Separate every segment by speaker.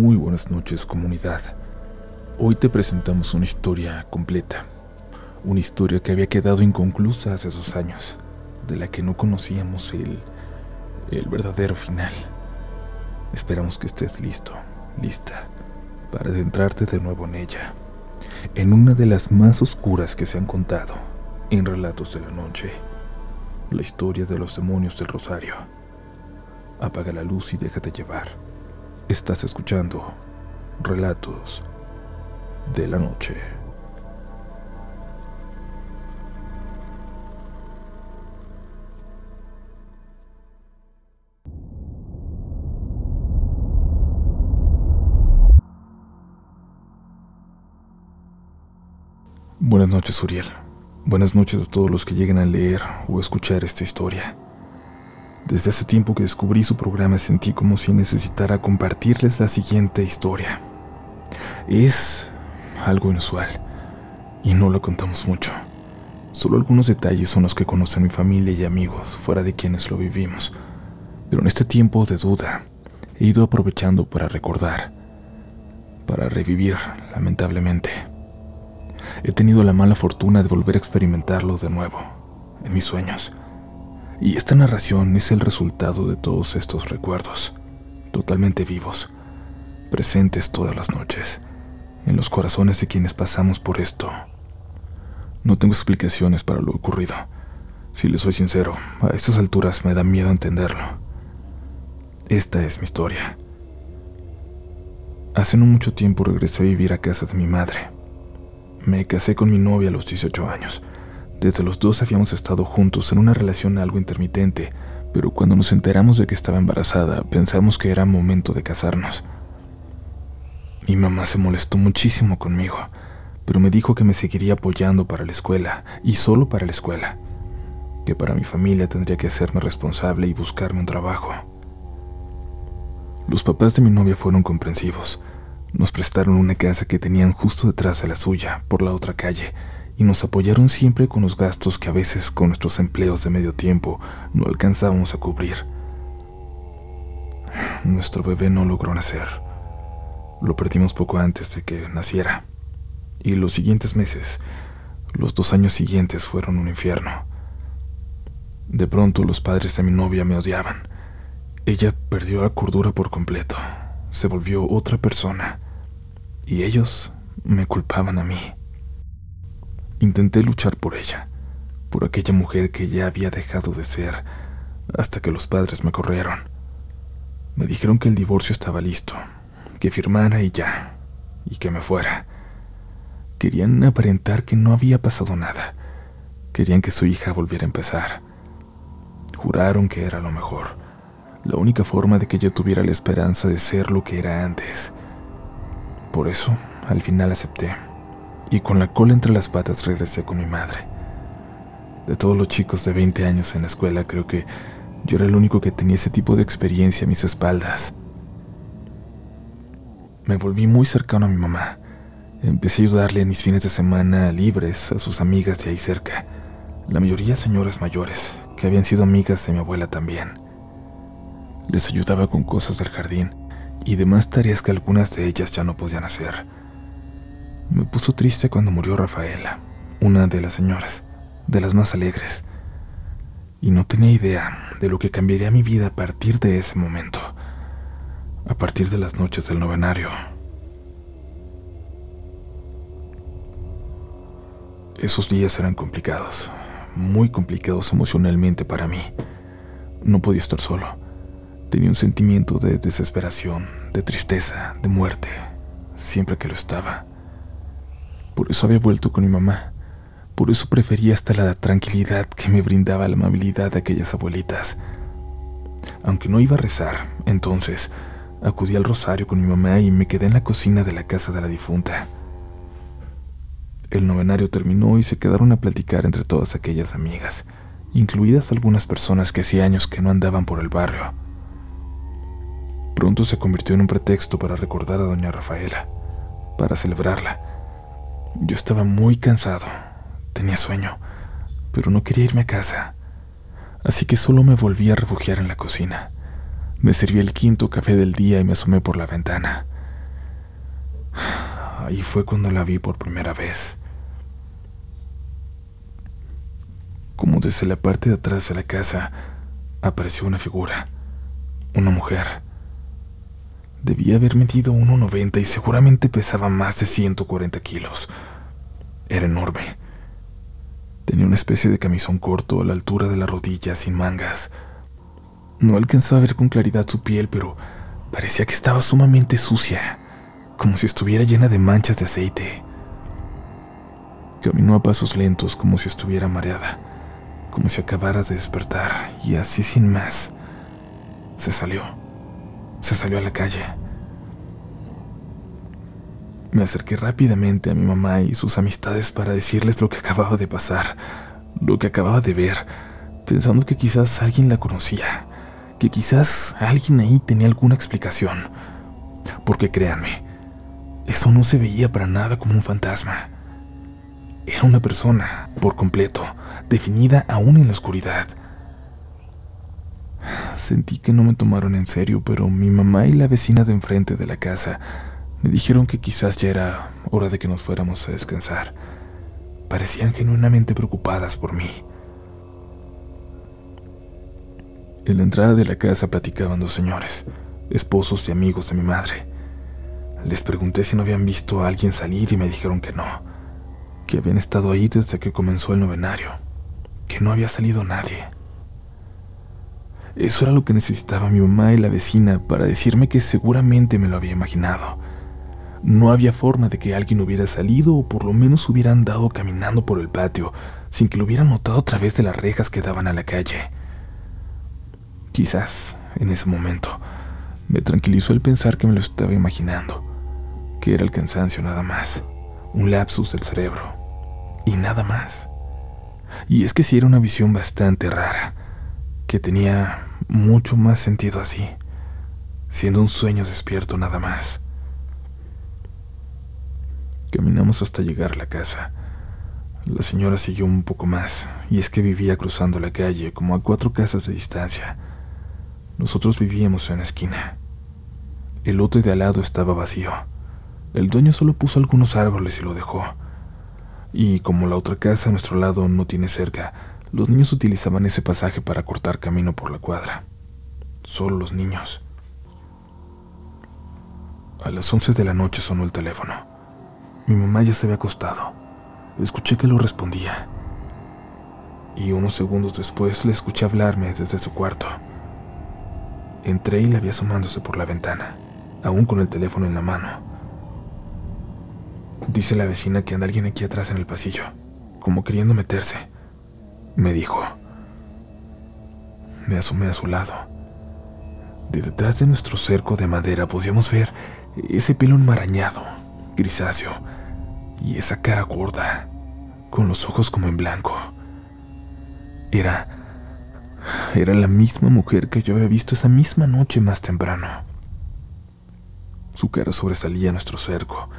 Speaker 1: Muy buenas noches comunidad. Hoy te presentamos una historia completa, una historia que había quedado inconclusa hace dos años, de la que no conocíamos el, el verdadero final. Esperamos que estés listo, lista, para adentrarte de nuevo en ella, en una de las más oscuras que se han contado en Relatos de la Noche, la historia de los demonios del Rosario. Apaga la luz y déjate llevar. Estás escuchando Relatos de la Noche. Buenas noches, Uriel. Buenas noches a todos los que lleguen a leer o escuchar esta historia. Desde hace tiempo que descubrí su programa sentí como si necesitara compartirles la siguiente historia. Es algo inusual y no lo contamos mucho. Solo algunos detalles son los que conocen mi familia y amigos fuera de quienes lo vivimos. Pero en este tiempo de duda he ido aprovechando para recordar, para revivir, lamentablemente. He tenido la mala fortuna de volver a experimentarlo de nuevo, en mis sueños. Y esta narración es el resultado de todos estos recuerdos, totalmente vivos, presentes todas las noches, en los corazones de quienes pasamos por esto. No tengo explicaciones para lo ocurrido. Si les soy sincero, a estas alturas me da miedo entenderlo. Esta es mi historia. Hace no mucho tiempo regresé a vivir a casa de mi madre. Me casé con mi novia a los 18 años desde los dos habíamos estado juntos en una relación algo intermitente, pero cuando nos enteramos de que estaba embarazada, pensamos que era momento de casarnos. Mi mamá se molestó muchísimo conmigo, pero me dijo que me seguiría apoyando para la escuela, y solo para la escuela, que para mi familia tendría que hacerme responsable y buscarme un trabajo. Los papás de mi novia fueron comprensivos. Nos prestaron una casa que tenían justo detrás de la suya, por la otra calle, y nos apoyaron siempre con los gastos que a veces con nuestros empleos de medio tiempo no alcanzábamos a cubrir. Nuestro bebé no logró nacer. Lo perdimos poco antes de que naciera. Y los siguientes meses, los dos años siguientes fueron un infierno. De pronto los padres de mi novia me odiaban. Ella perdió la cordura por completo. Se volvió otra persona. Y ellos me culpaban a mí. Intenté luchar por ella, por aquella mujer que ya había dejado de ser, hasta que los padres me corrieron. Me dijeron que el divorcio estaba listo, que firmara y ya, y que me fuera. Querían aparentar que no había pasado nada. Querían que su hija volviera a empezar. Juraron que era lo mejor, la única forma de que yo tuviera la esperanza de ser lo que era antes. Por eso, al final acepté y con la cola entre las patas regresé con mi madre. De todos los chicos de 20 años en la escuela, creo que yo era el único que tenía ese tipo de experiencia a mis espaldas. Me volví muy cercano a mi mamá. Empecé a ayudarle en mis fines de semana libres a sus amigas de ahí cerca, la mayoría señoras mayores, que habían sido amigas de mi abuela también. Les ayudaba con cosas del jardín y demás tareas que algunas de ellas ya no podían hacer. Me puso triste cuando murió Rafaela, una de las señoras, de las más alegres, y no tenía idea de lo que cambiaría mi vida a partir de ese momento, a partir de las noches del novenario. Esos días eran complicados, muy complicados emocionalmente para mí. No podía estar solo. Tenía un sentimiento de desesperación, de tristeza, de muerte, siempre que lo estaba. Por eso había vuelto con mi mamá. Por eso prefería hasta la tranquilidad que me brindaba la amabilidad de aquellas abuelitas. Aunque no iba a rezar, entonces acudí al rosario con mi mamá y me quedé en la cocina de la casa de la difunta. El novenario terminó y se quedaron a platicar entre todas aquellas amigas, incluidas algunas personas que hacía años que no andaban por el barrio. Pronto se convirtió en un pretexto para recordar a doña Rafaela, para celebrarla yo estaba muy cansado, tenía sueño, pero no quería irme a casa, así que solo me volví a refugiar en la cocina. Me serví el quinto café del día y me asomé por la ventana. Ahí fue cuando la vi por primera vez. Como desde la parte de atrás de la casa apareció una figura, una mujer. Debía haber medido 1,90 y seguramente pesaba más de 140 kilos. Era enorme. Tenía una especie de camisón corto a la altura de la rodilla, sin mangas. No alcanzaba a ver con claridad su piel, pero parecía que estaba sumamente sucia, como si estuviera llena de manchas de aceite. Caminó a pasos lentos, como si estuviera mareada, como si acabara de despertar, y así sin más, se salió. Se salió a la calle. Me acerqué rápidamente a mi mamá y sus amistades para decirles lo que acababa de pasar, lo que acababa de ver, pensando que quizás alguien la conocía, que quizás alguien ahí tenía alguna explicación. Porque créanme, eso no se veía para nada como un fantasma. Era una persona, por completo, definida aún en la oscuridad. Sentí que no me tomaron en serio, pero mi mamá y la vecina de enfrente de la casa me dijeron que quizás ya era hora de que nos fuéramos a descansar. Parecían genuinamente preocupadas por mí. En la entrada de la casa platicaban dos señores, esposos y amigos de mi madre. Les pregunté si no habían visto a alguien salir y me dijeron que no, que habían estado ahí desde que comenzó el novenario, que no había salido nadie. Eso era lo que necesitaba mi mamá y la vecina para decirme que seguramente me lo había imaginado no había forma de que alguien hubiera salido o por lo menos hubiera andado caminando por el patio sin que lo hubiera notado a través de las rejas que daban a la calle. Quizás, en ese momento, me tranquilizó el pensar que me lo estaba imaginando, que era el cansancio nada más, un lapsus del cerebro, y nada más. Y es que sí era una visión bastante rara, que tenía mucho más sentido así, siendo un sueño despierto nada más. Caminamos hasta llegar a la casa. La señora siguió un poco más, y es que vivía cruzando la calle, como a cuatro casas de distancia. Nosotros vivíamos en la esquina. El lote de al lado estaba vacío. El dueño solo puso algunos árboles y lo dejó. Y como la otra casa a nuestro lado no tiene cerca, los niños utilizaban ese pasaje para cortar camino por la cuadra. Solo los niños. A las once de la noche sonó el teléfono. Mi mamá ya se había acostado. Escuché que lo respondía. Y unos segundos después le escuché hablarme desde su cuarto. Entré y la vi asomándose por la ventana, aún con el teléfono en la mano. Dice la vecina que anda alguien aquí atrás en el pasillo, como queriendo meterse. Me dijo. Me asomé a su lado. De detrás de nuestro cerco de madera podíamos ver ese pelo enmarañado, grisáceo, y esa cara gorda, con los ojos como en blanco. Era... Era la misma mujer que yo había visto esa misma noche más temprano. Su cara sobresalía a nuestro cerco,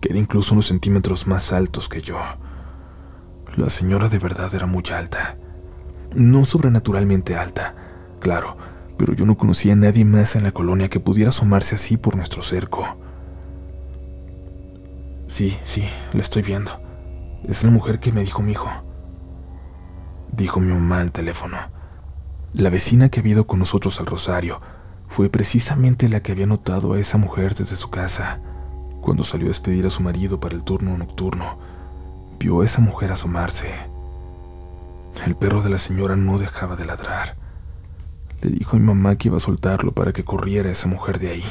Speaker 1: que era incluso unos centímetros más altos que yo. La señora de verdad era muy alta. No sobrenaturalmente alta, claro, pero yo no conocía a nadie más en la colonia que pudiera asomarse así por nuestro cerco. Sí, sí, la estoy viendo. Es la mujer que me dijo mi hijo. Dijo mi mamá al teléfono. La vecina que había ido con nosotros al Rosario fue precisamente la que había notado a esa mujer desde su casa. Cuando salió a despedir a su marido para el turno nocturno, vio a esa mujer asomarse. El perro de la señora no dejaba de ladrar. Le dijo a mi mamá que iba a soltarlo para que corriera esa mujer de ahí.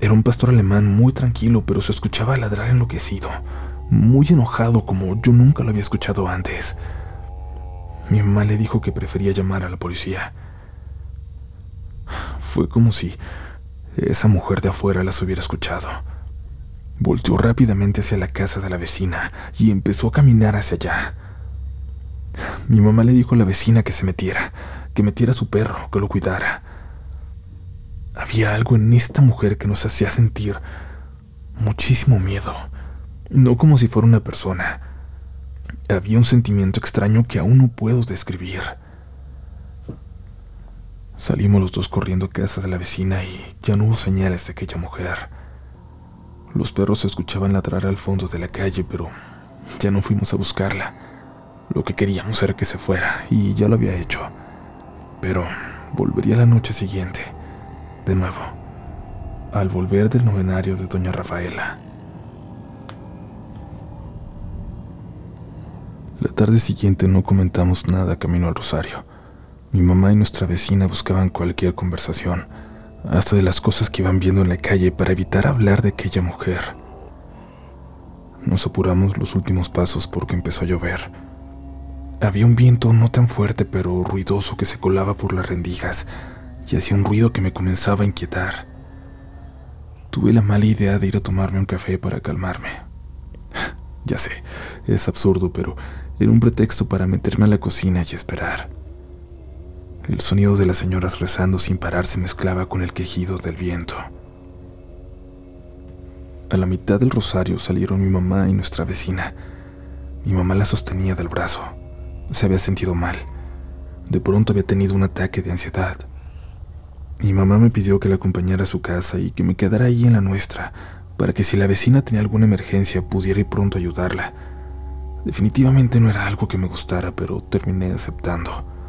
Speaker 1: Era un pastor alemán muy tranquilo, pero se escuchaba ladrar enloquecido, muy enojado como yo nunca lo había escuchado antes. Mi mamá le dijo que prefería llamar a la policía. Fue como si esa mujer de afuera las hubiera escuchado. Volteó rápidamente hacia la casa de la vecina y empezó a caminar hacia allá. Mi mamá le dijo a la vecina que se metiera, que metiera a su perro, que lo cuidara. Había algo en esta mujer que nos hacía sentir muchísimo miedo, no como si fuera una persona. Había un sentimiento extraño que aún no puedo describir. Salimos los dos corriendo a casa de la vecina y ya no hubo señales de aquella mujer. Los perros se escuchaban ladrar al fondo de la calle, pero ya no fuimos a buscarla. Lo que queríamos era que se fuera, y ya lo había hecho. Pero volvería la noche siguiente, de nuevo, al volver del novenario de doña Rafaela. La tarde siguiente no comentamos nada camino al Rosario. Mi mamá y nuestra vecina buscaban cualquier conversación, hasta de las cosas que iban viendo en la calle para evitar hablar de aquella mujer. Nos apuramos los últimos pasos porque empezó a llover. Había un viento no tan fuerte pero ruidoso que se colaba por las rendijas y hacía un ruido que me comenzaba a inquietar. Tuve la mala idea de ir a tomarme un café para calmarme. ya sé, es absurdo, pero era un pretexto para meterme a la cocina y esperar. El sonido de las señoras rezando sin parar se mezclaba con el quejido del viento. A la mitad del rosario salieron mi mamá y nuestra vecina. Mi mamá la sostenía del brazo. Se había sentido mal. De pronto había tenido un ataque de ansiedad. Mi mamá me pidió que la acompañara a su casa y que me quedara ahí en la nuestra, para que si la vecina tenía alguna emergencia pudiera ir pronto a ayudarla. Definitivamente no era algo que me gustara, pero terminé aceptando.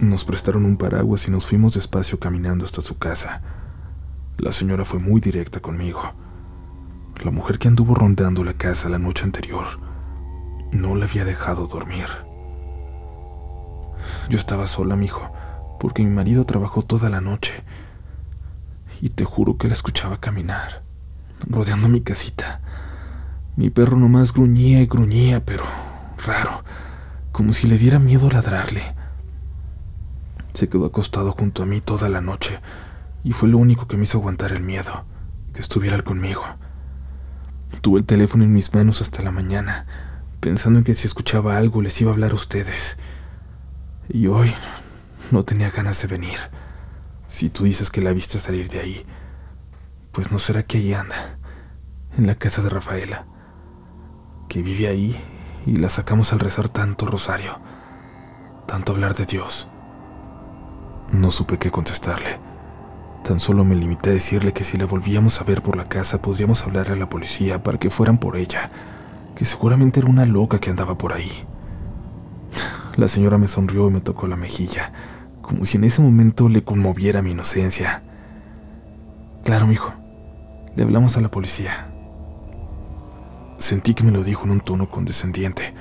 Speaker 1: Nos prestaron un paraguas y nos fuimos despacio caminando hasta su casa. La señora fue muy directa conmigo. La mujer que anduvo rondando la casa la noche anterior no la había dejado dormir. Yo estaba sola, mijo, porque mi marido trabajó toda la noche. Y te juro que la escuchaba caminar, rodeando mi casita. Mi perro nomás gruñía y gruñía, pero raro, como si le diera miedo ladrarle. Se quedó acostado junto a mí toda la noche y fue lo único que me hizo aguantar el miedo, que estuviera conmigo. Tuve el teléfono en mis manos hasta la mañana, pensando en que si escuchaba algo les iba a hablar a ustedes. Y hoy no tenía ganas de venir. Si tú dices que la viste salir de ahí, pues no será que ahí anda, en la casa de Rafaela, que vive ahí y la sacamos al rezar tanto rosario, tanto hablar de Dios. No supe qué contestarle. Tan solo me limité a decirle que si la volvíamos a ver por la casa podríamos hablarle a la policía para que fueran por ella, que seguramente era una loca que andaba por ahí. La señora me sonrió y me tocó la mejilla, como si en ese momento le conmoviera mi inocencia. Claro, mijo, le hablamos a la policía. Sentí que me lo dijo en un tono condescendiente,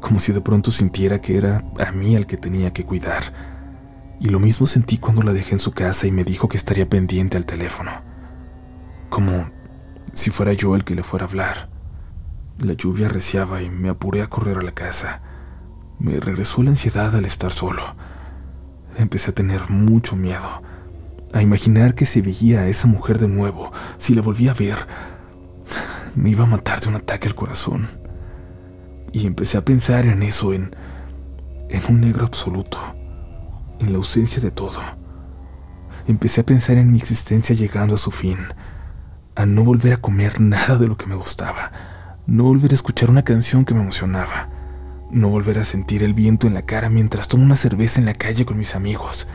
Speaker 1: como si de pronto sintiera que era a mí al que tenía que cuidar y lo mismo sentí cuando la dejé en su casa y me dijo que estaría pendiente al teléfono. Como si fuera yo el que le fuera a hablar. La lluvia arreciaba y me apuré a correr a la casa. Me regresó la ansiedad al estar solo. Empecé a tener mucho miedo, a imaginar que si veía a esa mujer de nuevo, si la volvía a ver, me iba a matar de un ataque al corazón. Y empecé a pensar en eso, en, en un negro absoluto en la ausencia de todo. Empecé a pensar en mi existencia llegando a su fin, a no volver a comer nada de lo que me gustaba, no volver a escuchar una canción que me emocionaba, no volver a sentir el viento en la cara mientras tomo una cerveza en la calle con mis amigos,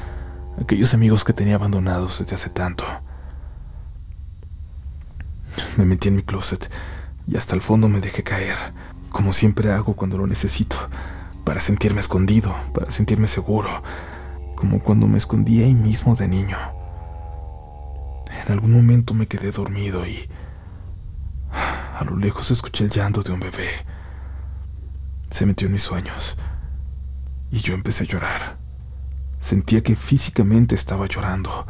Speaker 1: aquellos amigos que tenía abandonados desde hace tanto. Me metí en mi closet y hasta el fondo me dejé caer, como siempre hago cuando lo necesito, para sentirme escondido, para sentirme seguro, como cuando me escondí ahí mismo de niño. En algún momento me quedé dormido y a lo lejos escuché el llanto de un bebé. Se metió en mis sueños y yo empecé a llorar. Sentía que físicamente estaba llorando.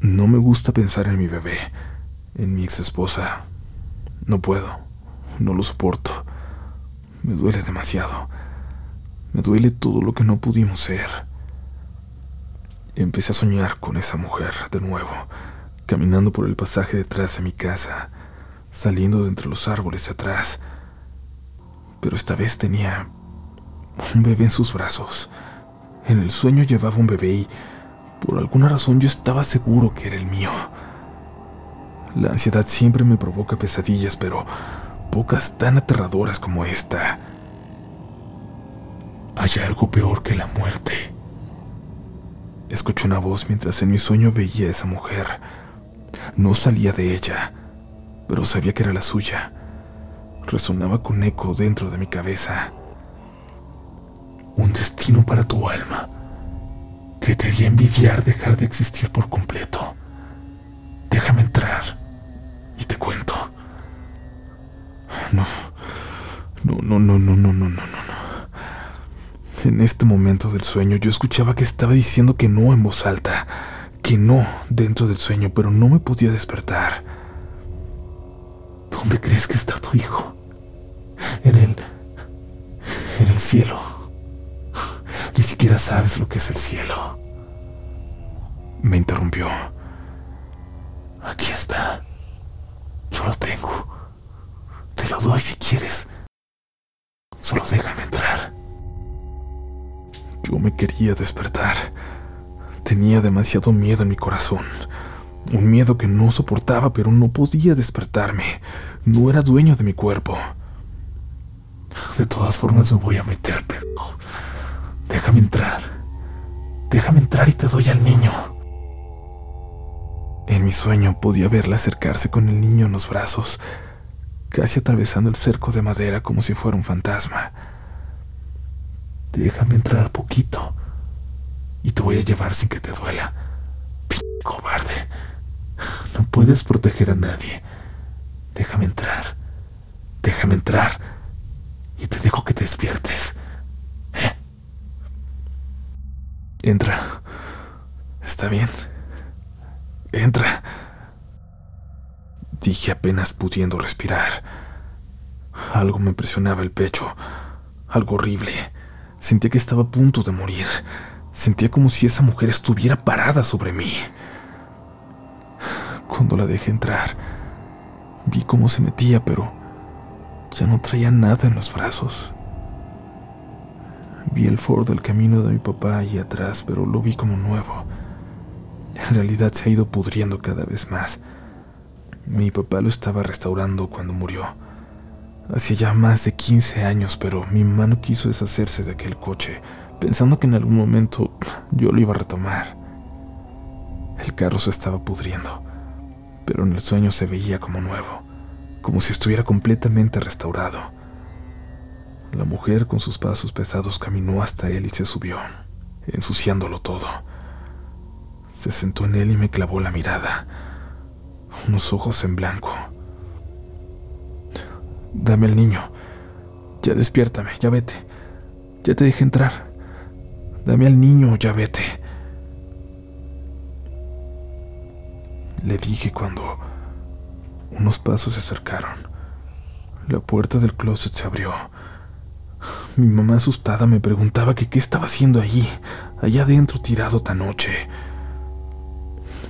Speaker 1: No me gusta pensar en mi bebé, en mi ex esposa. No puedo, no lo soporto. Me duele demasiado. Me duele todo lo que no pudimos ser. Empecé a soñar con esa mujer de nuevo, caminando por el pasaje detrás de mi casa, saliendo de entre los árboles de atrás. Pero esta vez tenía un bebé en sus brazos. En el sueño llevaba un bebé y por alguna razón yo estaba seguro que era el mío. La ansiedad siempre me provoca pesadillas, pero pocas tan aterradoras como esta. Hay algo peor que la muerte. Escuché una voz mientras en mi sueño veía a esa mujer. No salía de ella, pero sabía que era la suya. Resonaba con eco dentro de mi cabeza. Un destino para tu alma que te haría envidiar dejar de existir por completo. Déjame entrar y te cuento. No, no, no, no, no, no. En este momento del sueño yo escuchaba que estaba diciendo que no en voz alta, que no dentro del sueño, pero no me podía despertar. ¿Dónde crees que está tu hijo? En el... en el cielo. Ni siquiera sabes lo que es el cielo. Me interrumpió. Aquí está. Yo lo tengo. Te lo doy si quieres. Solo déjame entrar. Yo me quería despertar. Tenía demasiado miedo en mi corazón. Un miedo que no soportaba, pero no podía despertarme. No era dueño de mi cuerpo. De todas formas me voy a meter, pero... Déjame entrar. Déjame entrar y te doy al niño. En mi sueño podía verla acercarse con el niño en los brazos, casi atravesando el cerco de madera como si fuera un fantasma. Déjame entrar poquito y te voy a llevar sin que te duela. P cobarde. No puedes proteger a nadie. Déjame entrar. Déjame entrar y te dejo que te despiertes. ¿Eh? Entra. Está bien. Entra. Dije apenas pudiendo respirar. Algo me presionaba el pecho. Algo horrible. Sentía que estaba a punto de morir. Sentía como si esa mujer estuviera parada sobre mí. Cuando la dejé entrar, vi cómo se metía, pero ya no traía nada en los brazos. Vi el Ford del camino de mi papá ahí atrás, pero lo vi como nuevo. En realidad se ha ido pudriendo cada vez más. Mi papá lo estaba restaurando cuando murió. Hacía ya más de 15 años, pero mi mamá no quiso deshacerse de aquel coche, pensando que en algún momento yo lo iba a retomar. El carro se estaba pudriendo, pero en el sueño se veía como nuevo, como si estuviera completamente restaurado. La mujer con sus pasos pesados caminó hasta él y se subió, ensuciándolo todo. Se sentó en él y me clavó la mirada, unos ojos en blanco. Dame al niño. Ya despiértame, ya vete. Ya te dejé entrar. Dame al niño, ya vete. Le dije cuando unos pasos se acercaron. La puerta del closet se abrió. Mi mamá asustada me preguntaba que qué estaba haciendo allí, allá adentro tirado tan noche.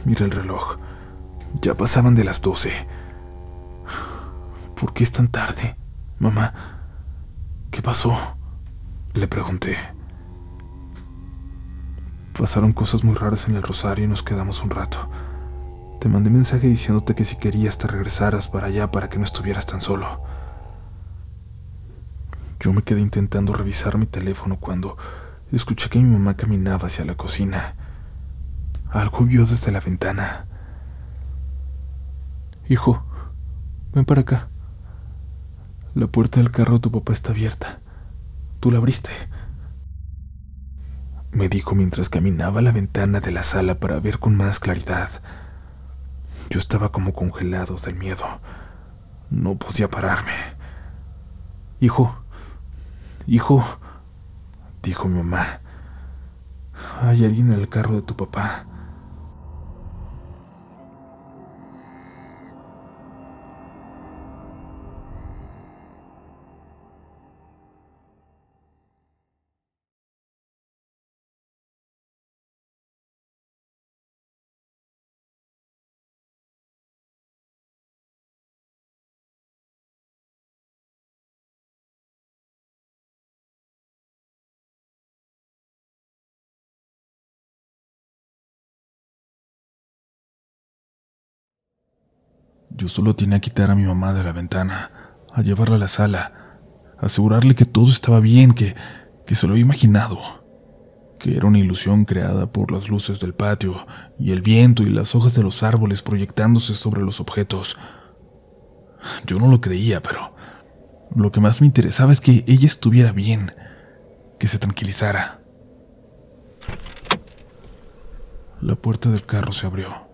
Speaker 1: Mira el reloj. Ya pasaban de las doce. ¿Por qué es tan tarde? Mamá, ¿qué pasó? Le pregunté. Pasaron cosas muy raras en el rosario y nos quedamos un rato. Te mandé mensaje diciéndote que si querías te regresaras para allá para que no estuvieras tan solo. Yo me quedé intentando revisar mi teléfono cuando escuché que mi mamá caminaba hacia la cocina. Algo vio desde la ventana. Hijo, ven para acá. La puerta del carro de tu papá está abierta. Tú la abriste. Me dijo mientras caminaba a la ventana de la sala para ver con más claridad. Yo estaba como congelado del miedo. No podía pararme. Hijo, hijo, dijo mi mamá. Hay alguien en el carro de tu papá. Yo solo tenía que quitar a mi mamá de la ventana, a llevarla a la sala, asegurarle que todo estaba bien, que, que se lo había imaginado, que era una ilusión creada por las luces del patio y el viento y las hojas de los árboles proyectándose sobre los objetos. Yo no lo creía, pero lo que más me interesaba es que ella estuviera bien, que se tranquilizara. La puerta del carro se abrió.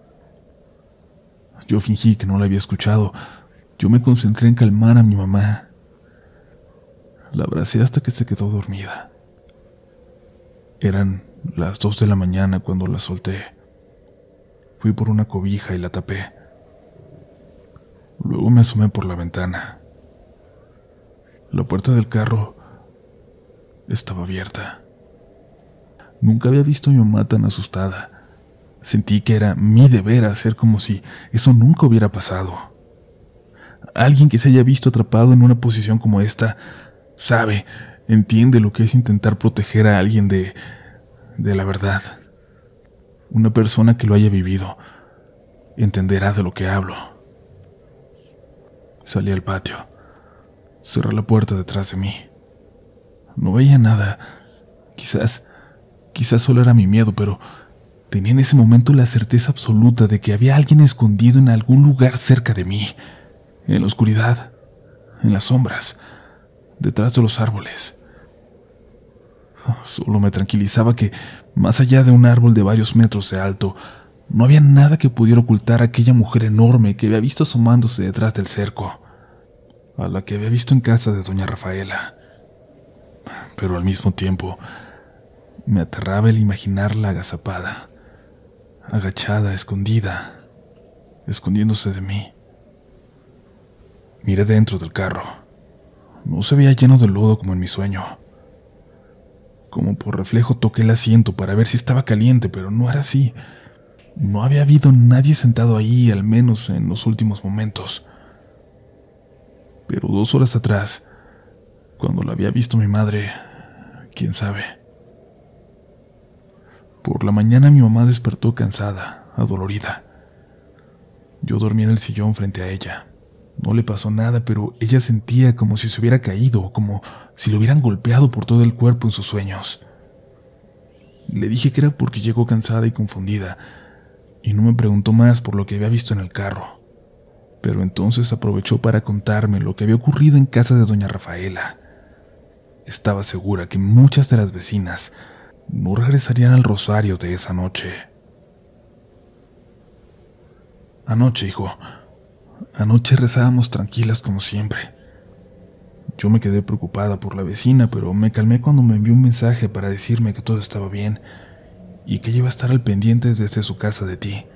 Speaker 1: Yo fingí que no la había escuchado. Yo me concentré en calmar a mi mamá. La abracé hasta que se quedó dormida. Eran las dos de la mañana cuando la solté. Fui por una cobija y la tapé. Luego me asomé por la ventana. La puerta del carro estaba abierta. Nunca había visto a mi mamá tan asustada. Sentí que era mi deber hacer como si eso nunca hubiera pasado. Alguien que se haya visto atrapado en una posición como esta sabe entiende lo que es intentar proteger a alguien de, de la verdad. Una persona que lo haya vivido entenderá de lo que hablo. Salí al patio. Cerré la puerta detrás de mí. No veía nada. Quizás, quizás solo era mi miedo, pero tenía en ese momento la certeza absoluta de que había alguien escondido en algún lugar cerca de mí, en la oscuridad, en las sombras, detrás de los árboles. Solo me tranquilizaba que, más allá de un árbol de varios metros de alto, no había nada que pudiera ocultar a aquella mujer enorme que había visto asomándose detrás del cerco, a la que había visto en casa de doña Rafaela. Pero al mismo tiempo, me aterraba el imaginarla agazapada, agachada, escondida, escondiéndose de mí. Miré dentro del carro. No se veía lleno de lodo como en mi sueño. Como por reflejo toqué el asiento para ver si estaba caliente, pero no era así. No había habido nadie sentado ahí, al menos en los últimos momentos. Pero dos horas atrás, cuando la había visto mi madre, quién sabe. Por la mañana mi mamá despertó cansada, adolorida. Yo dormí en el sillón frente a ella. No le pasó nada, pero ella sentía como si se hubiera caído, como si lo hubieran golpeado por todo el cuerpo en sus sueños. Le dije que era porque llegó cansada y confundida, y no me preguntó más por lo que había visto en el carro. Pero entonces aprovechó para contarme lo que había ocurrido en casa de doña Rafaela. Estaba segura que muchas de las vecinas no regresarían al rosario de esa noche. Anoche, hijo, Anoche rezábamos tranquilas como siempre. Yo me quedé preocupada por la vecina, pero me calmé cuando me envió un mensaje para decirme que todo estaba bien y que iba a estar al pendiente desde su casa de ti.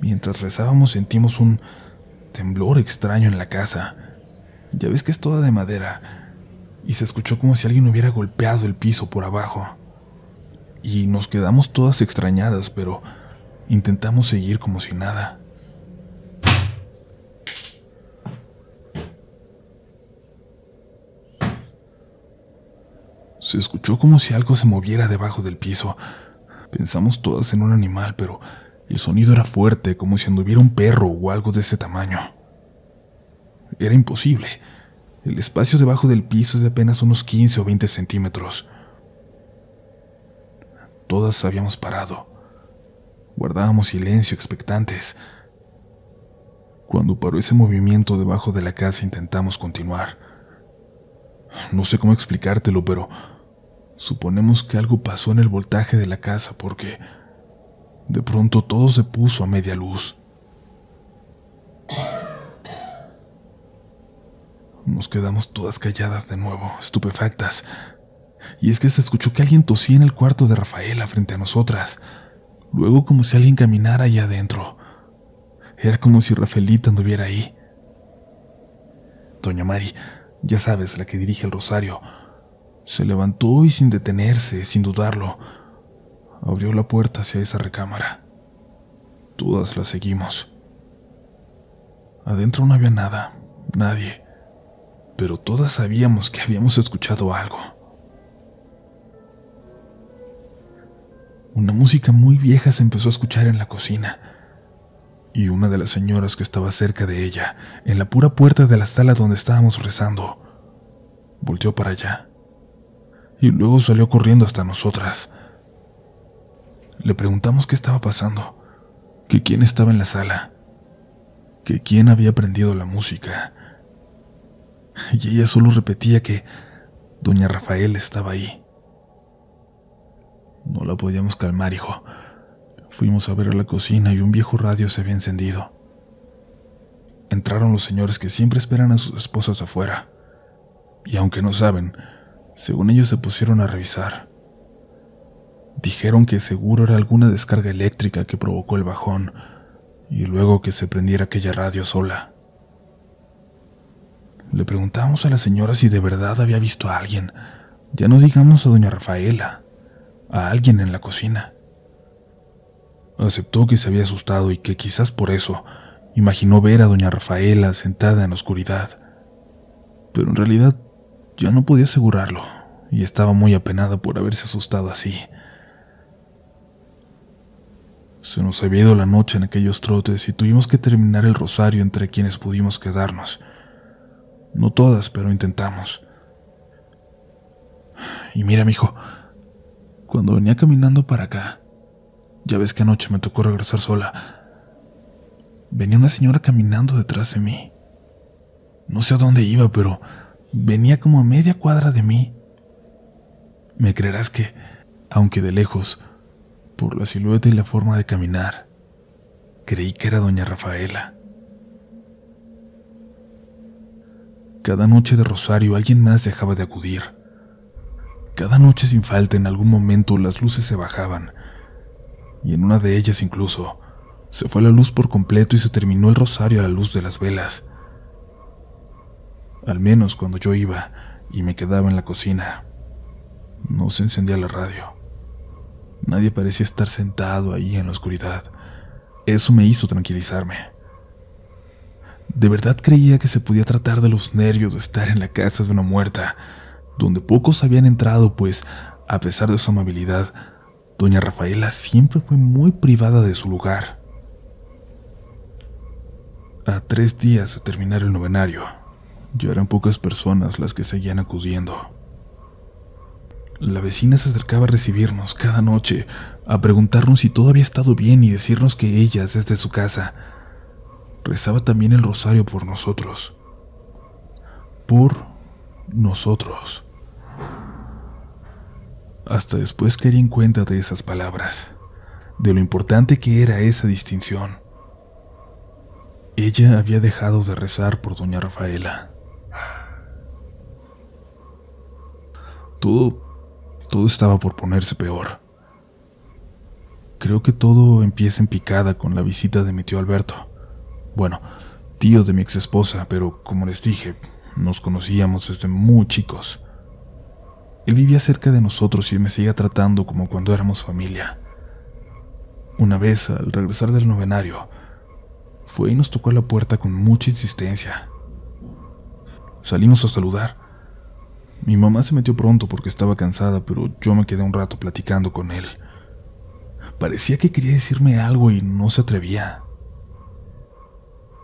Speaker 1: Mientras rezábamos sentimos un temblor extraño en la casa. Ya ves que es toda de madera, y se escuchó como si alguien hubiera golpeado el piso por abajo. Y nos quedamos todas extrañadas, pero intentamos seguir como si nada. Se escuchó como si algo se moviera debajo del piso. Pensamos todas en un animal, pero el sonido era fuerte, como si anduviera un perro o algo de ese tamaño. Era imposible. El espacio debajo del piso es de apenas unos 15 o 20 centímetros. Todas habíamos parado. Guardábamos silencio, expectantes. Cuando paró ese movimiento debajo de la casa intentamos continuar. No sé cómo explicártelo, pero Suponemos que algo pasó en el voltaje de la casa porque de pronto todo se puso a media luz. Nos quedamos todas calladas de nuevo, estupefactas. Y es que se escuchó que alguien tosía en el cuarto de Rafaela frente a nosotras. Luego como si alguien caminara allá adentro. Era como si Rafaelita anduviera ahí. Doña Mari, ya sabes, la que dirige el rosario, se levantó y sin detenerse, sin dudarlo, abrió la puerta hacia esa recámara. Todas la seguimos. Adentro no había nada, nadie, pero todas sabíamos que habíamos escuchado algo. Una música muy vieja se empezó a escuchar en la cocina, y una de las señoras que estaba cerca de ella, en la pura puerta de la sala donde estábamos rezando, volteó para allá y luego salió corriendo hasta nosotras. Le preguntamos qué estaba pasando, que quién estaba en la sala, que quién había prendido la música. Y ella solo repetía que doña Rafael estaba ahí. No la podíamos calmar, hijo. Fuimos a ver a la cocina y un viejo radio se había encendido. Entraron los señores que siempre esperan a sus esposas afuera. Y aunque no saben, según ellos se pusieron a revisar. Dijeron que seguro era alguna descarga eléctrica que provocó el bajón y luego que se prendiera aquella radio sola. Le preguntamos a la señora si de verdad había visto a alguien, ya no digamos a doña Rafaela, a alguien en la cocina. Aceptó que se había asustado y que quizás por eso imaginó ver a doña Rafaela sentada en la oscuridad. Pero en realidad ya no podía asegurarlo y estaba muy apenada por haberse asustado así. Se nos había ido la noche en aquellos trotes y tuvimos que terminar el rosario entre quienes pudimos quedarnos. No todas, pero intentamos. Y mira, mijo, cuando venía caminando para acá, ya ves que anoche me tocó regresar sola. Venía una señora caminando detrás de mí. No sé a dónde iba, pero venía como a media cuadra de mí. Me creerás que, aunque de lejos, por la silueta y la forma de caminar, creí que era doña Rafaela. Cada noche de rosario alguien más dejaba de acudir. Cada noche sin falta en algún momento las luces se bajaban y en una de ellas incluso se fue la luz por completo y se terminó el rosario a la luz de las velas. Al menos cuando yo iba y me quedaba en la cocina, no se encendía la radio. Nadie parecía estar sentado ahí en la oscuridad. Eso me hizo tranquilizarme. De verdad creía que se podía tratar de los nervios de estar en la casa de una muerta, donde pocos habían entrado, pues, a pesar de su amabilidad, Doña Rafaela siempre fue muy privada de su lugar. A tres días de terminar el novenario, ya eran pocas personas las que seguían acudiendo. La vecina se acercaba a recibirnos cada noche, a preguntarnos si todo había estado bien y decirnos que ella, desde su casa, rezaba también el rosario por nosotros. Por nosotros. Hasta después caí en cuenta de esas palabras, de lo importante que era esa distinción. Ella había dejado de rezar por doña Rafaela. Todo, todo estaba por ponerse peor. Creo que todo empieza en picada con la visita de mi tío Alberto. Bueno, tío de mi ex esposa, pero como les dije, nos conocíamos desde muy chicos. Él vivía cerca de nosotros y me seguía tratando como cuando éramos familia. Una vez, al regresar del novenario, fue y nos tocó la puerta con mucha insistencia. Salimos a saludar. Mi mamá se metió pronto porque estaba cansada, pero yo me quedé un rato platicando con él. Parecía que quería decirme algo y no se atrevía.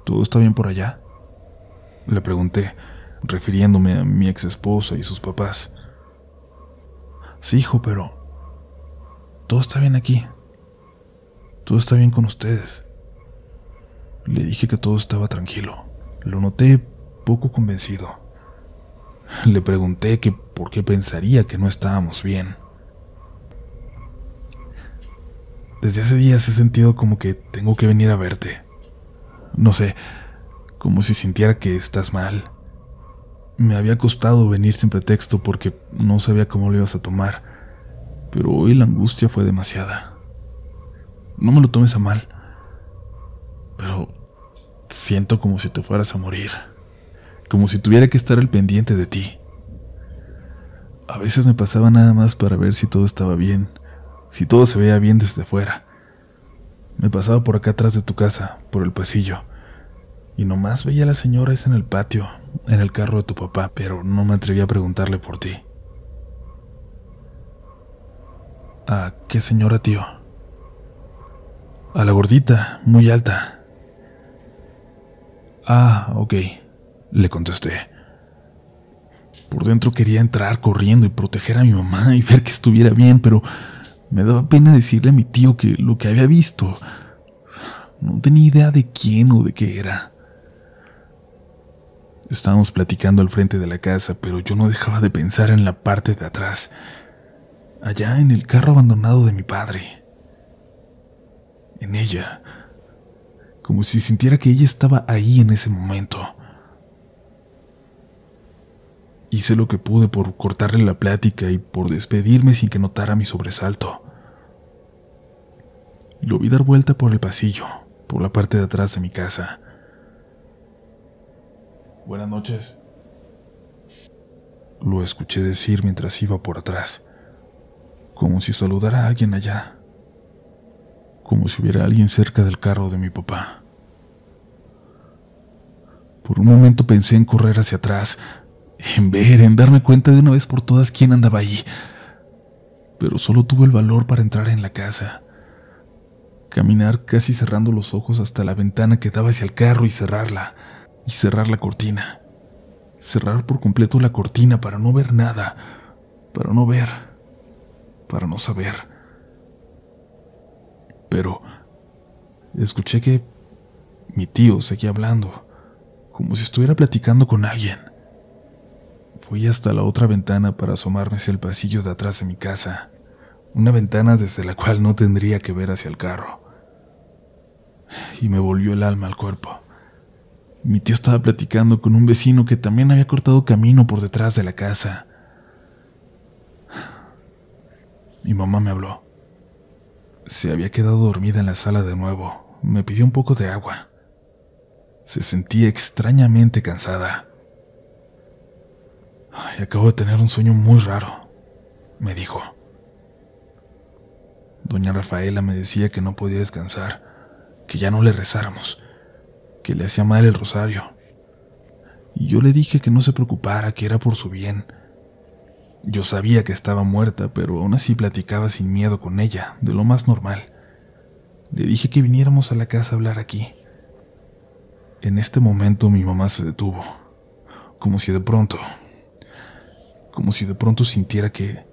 Speaker 1: ¿Todo está bien por allá? Le pregunté, refiriéndome a mi ex esposa y sus papás. Sí, hijo, pero todo está bien aquí. Todo está bien con ustedes. Le dije que todo estaba tranquilo. Lo noté poco convencido. Le pregunté que por qué pensaría que no estábamos bien. Desde hace días he sentido como que tengo que venir a verte. No sé, como si sintiera que estás mal. Me había costado venir sin pretexto porque no sabía cómo lo ibas a tomar, pero hoy la angustia fue demasiada. No me lo tomes a mal, pero siento como si te fueras a morir, como si tuviera que estar al pendiente de ti. A veces me pasaba nada más para ver si todo estaba bien, si todo se veía bien desde fuera. Me pasaba por acá atrás de tu casa, por el pasillo, y nomás veía a la señora esa en el patio, en el carro de tu papá, pero no me atreví a preguntarle por ti. ¿A qué señora, tío? A la gordita, muy alta. Ah, ok, le contesté. Por dentro quería entrar corriendo y proteger a mi mamá y ver que estuviera bien, pero me daba pena decirle a mi tío que lo que había visto no tenía idea de quién o de qué era. Estábamos platicando al frente de la casa, pero yo no dejaba de pensar en la parte de atrás, allá en el carro abandonado de mi padre. En ella, como si sintiera que ella estaba ahí en ese momento. Hice lo que pude por cortarle la plática y por despedirme sin que notara mi sobresalto. Lo vi dar vuelta por el pasillo, por la parte de atrás de mi casa.
Speaker 2: Buenas noches.
Speaker 1: Lo escuché decir mientras iba por atrás, como si saludara a alguien allá, como si hubiera alguien cerca del carro de mi papá. Por un momento pensé en correr hacia atrás, en ver, en darme cuenta de una vez por todas quién andaba ahí, pero solo tuve el valor para entrar en la casa, caminar casi cerrando los ojos hasta la ventana que daba hacia el carro y cerrarla y cerrar la cortina. Cerrar por completo la cortina para no ver nada, para no ver, para no saber. Pero escuché que mi tío seguía hablando, como si estuviera platicando con alguien. Fui hasta la otra ventana para asomarme hacia el pasillo de atrás de mi casa, una ventana desde la cual no tendría que ver hacia el carro. Y me volvió el alma al cuerpo. Mi tío estaba platicando con un vecino que también había cortado camino por detrás de la casa. Mi mamá me habló. Se había quedado dormida en la sala de nuevo. Me pidió un poco de agua. Se sentía extrañamente cansada. Ay, acabo de tener un sueño muy raro, me dijo. Doña Rafaela me decía que no podía descansar, que ya no le rezáramos que le hacía mal el rosario. Y yo le dije que no se preocupara, que era por su bien. Yo sabía que estaba muerta, pero aún así platicaba sin miedo con ella, de lo más normal. Le dije que viniéramos a la casa a hablar aquí. En este momento mi mamá se detuvo, como si de pronto, como si de pronto sintiera que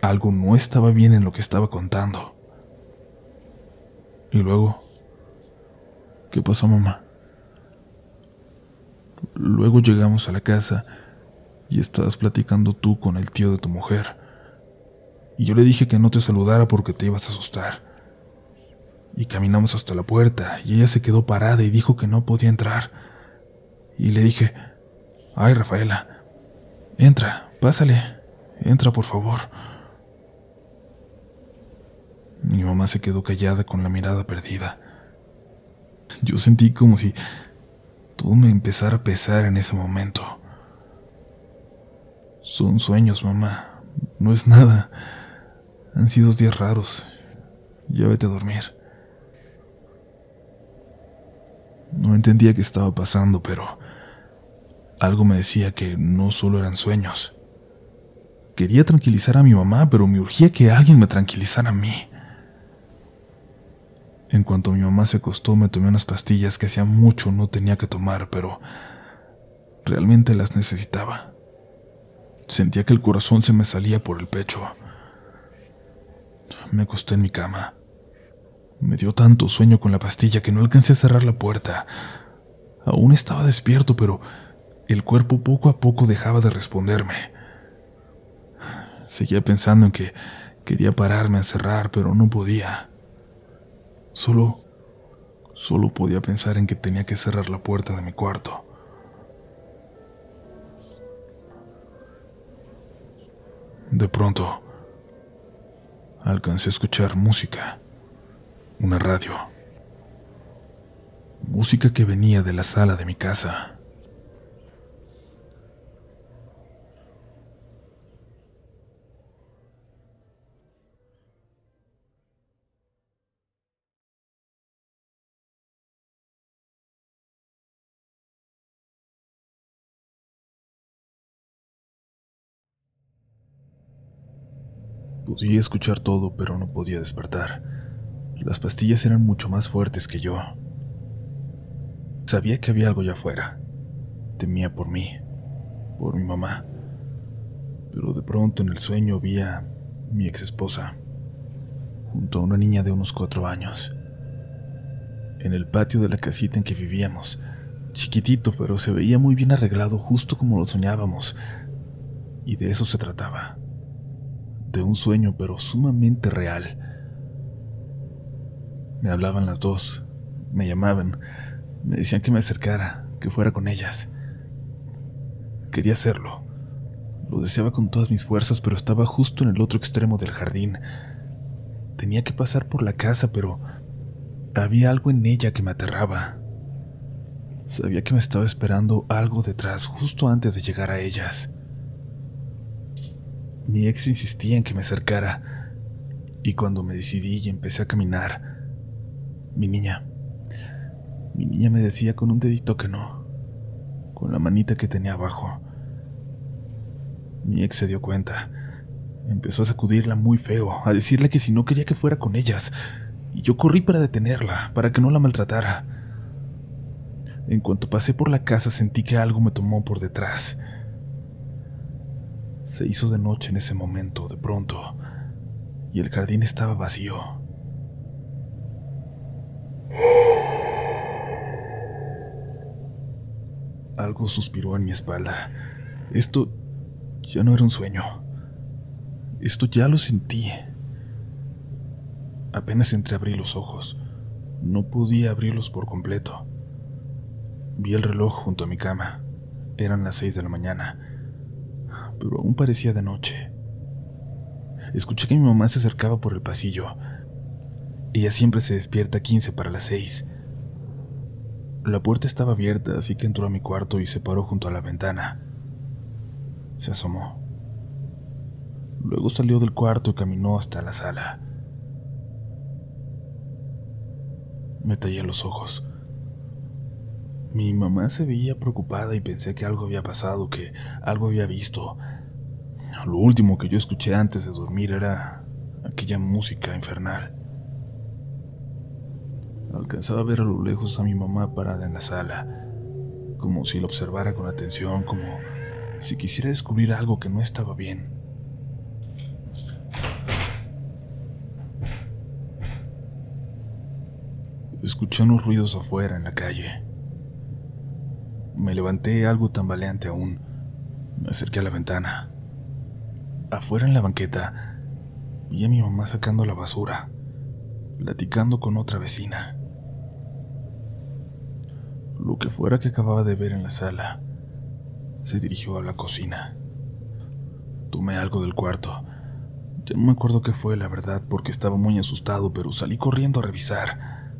Speaker 1: algo no estaba bien en lo que estaba contando. Y luego, ¿qué pasó mamá? Luego llegamos a la casa y estabas platicando tú con el tío de tu mujer. Y yo le dije que no te saludara porque te ibas a asustar. Y caminamos hasta la puerta y ella se quedó parada y dijo que no podía entrar. Y le dije, ay Rafaela, entra, pásale, entra por favor. Mi mamá se quedó callada con la mirada perdida. Yo sentí como si todo me empezara a pesar en ese momento. Son sueños, mamá. No es nada. Han sido días raros. Ya vete a dormir. No entendía qué estaba pasando, pero algo me decía que no solo eran sueños. Quería tranquilizar a mi mamá, pero me urgía que alguien me tranquilizara a mí. En cuanto mi mamá se acostó, me tomé unas pastillas que hacía mucho no tenía que tomar, pero realmente las necesitaba. Sentía que el corazón se me salía por el pecho. Me acosté en mi cama. Me dio tanto sueño con la pastilla que no alcancé a cerrar la puerta. Aún estaba despierto, pero el cuerpo poco a poco dejaba de responderme. Seguía pensando en que quería pararme a cerrar, pero no podía. Solo, solo podía pensar en que tenía que cerrar la puerta de mi cuarto. De pronto, alcancé a escuchar música, una radio, música que venía de la sala de mi casa. Podía escuchar todo, pero no podía despertar. Las pastillas eran mucho más fuertes que yo. Sabía que había algo allá afuera. Temía por mí, por mi mamá, Pero de pronto en el sueño vi a mi ex esposa, junto a una niña de unos cuatro años, en el patio de la casita en que vivíamos, chiquitito, pero se veía muy bien arreglado justo como lo soñábamos, y de eso se trataba, un sueño pero sumamente real. Me hablaban las dos, me llamaban, me decían que me acercara, que fuera con ellas. Quería hacerlo. Lo deseaba con todas mis fuerzas, pero estaba justo en el otro extremo del jardín. Tenía que pasar por la casa, pero había algo en ella que me aterraba. Sabía que me estaba esperando algo detrás justo antes de llegar a ellas. Mi ex insistía en que me acercara, y cuando me decidí y empecé a caminar, mi niña. Mi niña me decía con un dedito que no, con la manita que tenía abajo. Mi ex se dio cuenta. Empezó a sacudirla muy feo, a decirle que si no quería que fuera con ellas, y yo corrí para detenerla, para que no la maltratara. En cuanto pasé por la casa sentí que algo me tomó por detrás. Se hizo de noche en ese momento, de pronto, y el jardín estaba vacío. Algo suspiró en mi espalda. Esto ya no era un sueño. Esto ya lo sentí. Apenas entreabrí los ojos. No podía abrirlos por completo. Vi el reloj junto a mi cama. Eran las seis de la mañana, pero aún parecía de noche. Escuché que mi mamá se acercaba por el pasillo. Ella siempre se despierta a 15 para las 6. La puerta estaba abierta, así que entró a mi cuarto y se paró junto a la ventana. Se asomó. Luego salió del cuarto y caminó hasta la sala. Me tallé los ojos. Mi mamá se veía preocupada y pensé que algo había pasado, que algo había visto. Lo último que yo escuché antes de dormir era aquella música infernal. Alcanzaba a ver a lo lejos a mi mamá parada en la sala, como si la observara con atención, como si quisiera descubrir algo que no estaba bien. Escuché unos ruidos afuera en la calle. Me levanté algo tambaleante aún. Me acerqué a la ventana. Afuera en la banqueta vi a mi mamá sacando la basura, platicando con otra vecina. Lo que fuera que acababa de ver en la sala, se dirigió a la cocina. Tomé algo del cuarto. Ya no me acuerdo qué fue, la verdad, porque estaba muy asustado, pero salí corriendo a revisar.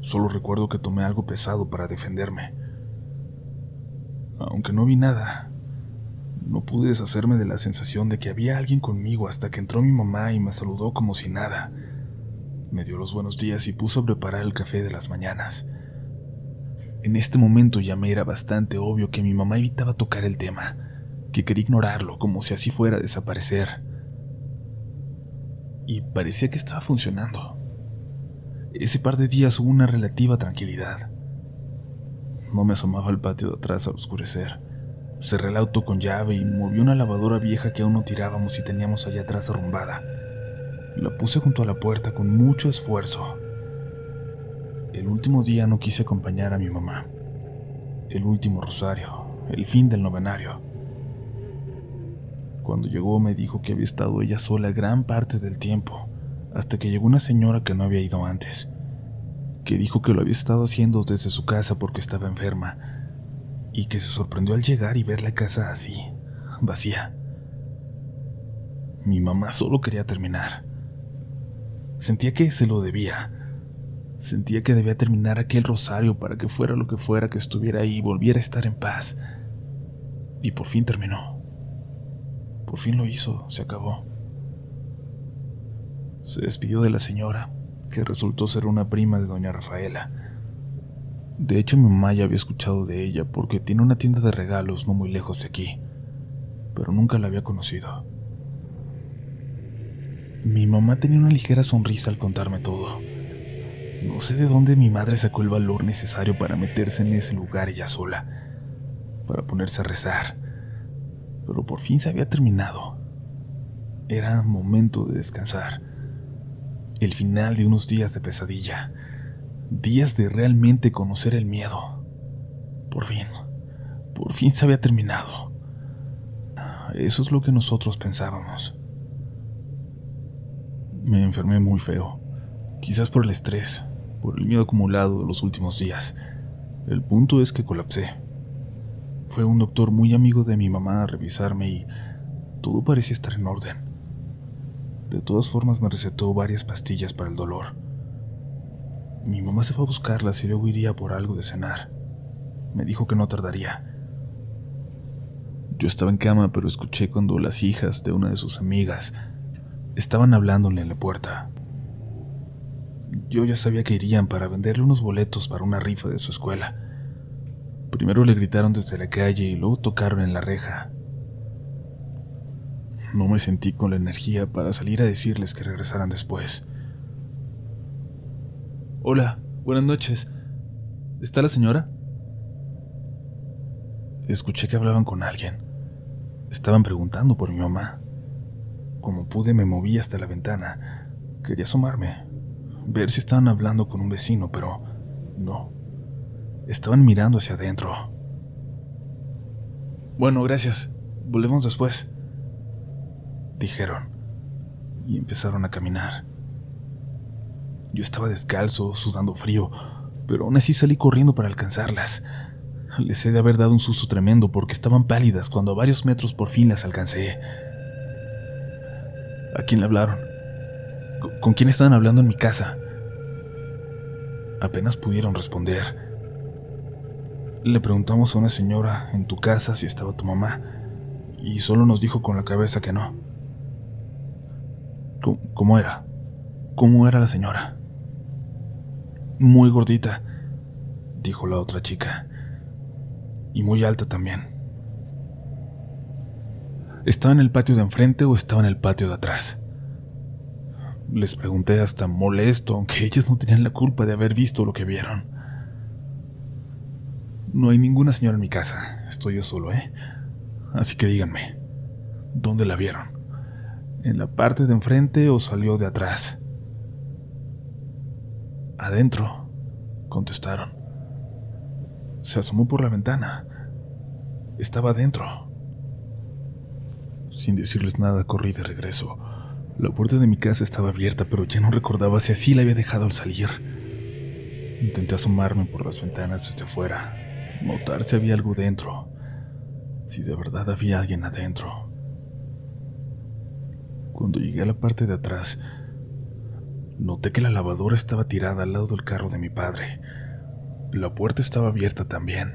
Speaker 1: Solo recuerdo que tomé algo pesado para defenderme. Aunque no vi nada, no pude deshacerme de la sensación de que había alguien conmigo hasta que entró mi mamá y me saludó como si nada. Me dio los buenos días y puso a preparar el café de las mañanas. En este momento ya me era bastante obvio que mi mamá evitaba tocar el tema, que quería ignorarlo como si así fuera a desaparecer. Y parecía que estaba funcionando. Ese par de días hubo una relativa tranquilidad. No me asomaba al patio de atrás al oscurecer. Cerré el auto con llave y moví una lavadora vieja que aún no tirábamos y teníamos allá atrás derrumbada. La puse junto a la puerta con mucho esfuerzo el último día no quise acompañar a mi mamá. El último rosario, el fin del novenario. Cuando llegó me dijo que había estado ella sola gran parte del tiempo, hasta que llegó una señora que no había ido antes, que dijo que lo había estado haciendo desde su casa porque estaba enferma, y que se sorprendió al llegar y ver la casa así, vacía. Mi mamá solo quería terminar. Sentía que se lo debía, Sentía que debía terminar aquel rosario para que fuera lo que fuera que estuviera ahí y volviera a estar en paz. Y por fin terminó. Por fin lo hizo, se acabó. Se despidió de la señora, que resultó ser una prima de doña Rafaela. De hecho, mi mamá ya había escuchado de ella porque tiene una tienda de regalos no muy lejos de aquí, pero nunca la había conocido. Mi mamá tenía una ligera sonrisa al contarme todo. No sé de dónde mi madre sacó el valor necesario para meterse en ese lugar ella sola, para ponerse a rezar, pero por fin se había terminado. Era momento de descansar. El final de unos días de pesadilla. Días de realmente conocer el miedo. Por fin, por fin se había terminado. Eso es lo que nosotros pensábamos. Me enfermé muy feo, quizás por el estrés, por el miedo acumulado de los últimos días. El punto es que colapsé. Fue un doctor muy amigo de mi mamá a revisarme y todo parecía estar en orden. De todas formas me recetó varias pastillas para el dolor. Mi mamá se fue a buscarlas y luego iría por algo de cenar. Me dijo que no tardaría. Yo estaba en cama, pero escuché cuando las hijas de una de sus amigas estaban hablándole en la puerta. Yo ya sabía que irían para venderle unos boletos para una rifa de su escuela. Primero le gritaron desde la calle y luego tocaron en la reja. No me sentí con la energía para salir a decirles que regresaran después. Hola, buenas noches. ¿Está la señora? Escuché que hablaban con alguien. Estaban preguntando por mi mamá. Como pude me moví hasta la ventana. Quería asomarme, ver si estaban hablando con un vecino, pero no. Estaban mirando hacia adentro. Bueno, gracias. Volvemos después. Dijeron. Y empezaron a caminar. Yo estaba descalzo, sudando frío, pero aún así salí corriendo para alcanzarlas. Les he de haber dado un susto tremendo porque estaban pálidas cuando a varios metros por fin las alcancé. ¿A quién le hablaron? ¿Con quién estaban hablando en mi casa? Apenas pudieron responder. Le preguntamos a una señora en tu casa si estaba tu mamá, y solo nos dijo con la cabeza que no. ¿Cómo, era? ¿Cómo era la señora? Muy gordita, dijo la otra chica, y muy alta también. ¿Estaba en el patio de enfrente o estaba en el patio de atrás? Les pregunté hasta molesto, aunque ellas no tenían la culpa de haber visto lo que vieron. No hay ninguna señora en mi casa. Estoy yo solo, ¿eh? Así que díganme, ¿dónde la vieron? ¿En la parte de enfrente o salió de atrás? Adentro, contestaron. Se asomó por la ventana. Estaba adentro. Sin decirles nada, corrí de regreso. La puerta de mi casa estaba abierta, pero ya no recordaba si así la había dejado al salir. Intenté asomarme por las ventanas desde afuera, notar si había algo dentro, si de verdad había alguien adentro. Cuando llegué a la parte de atrás, noté que la lavadora estaba tirada al lado del carro de mi padre. La puerta estaba abierta también.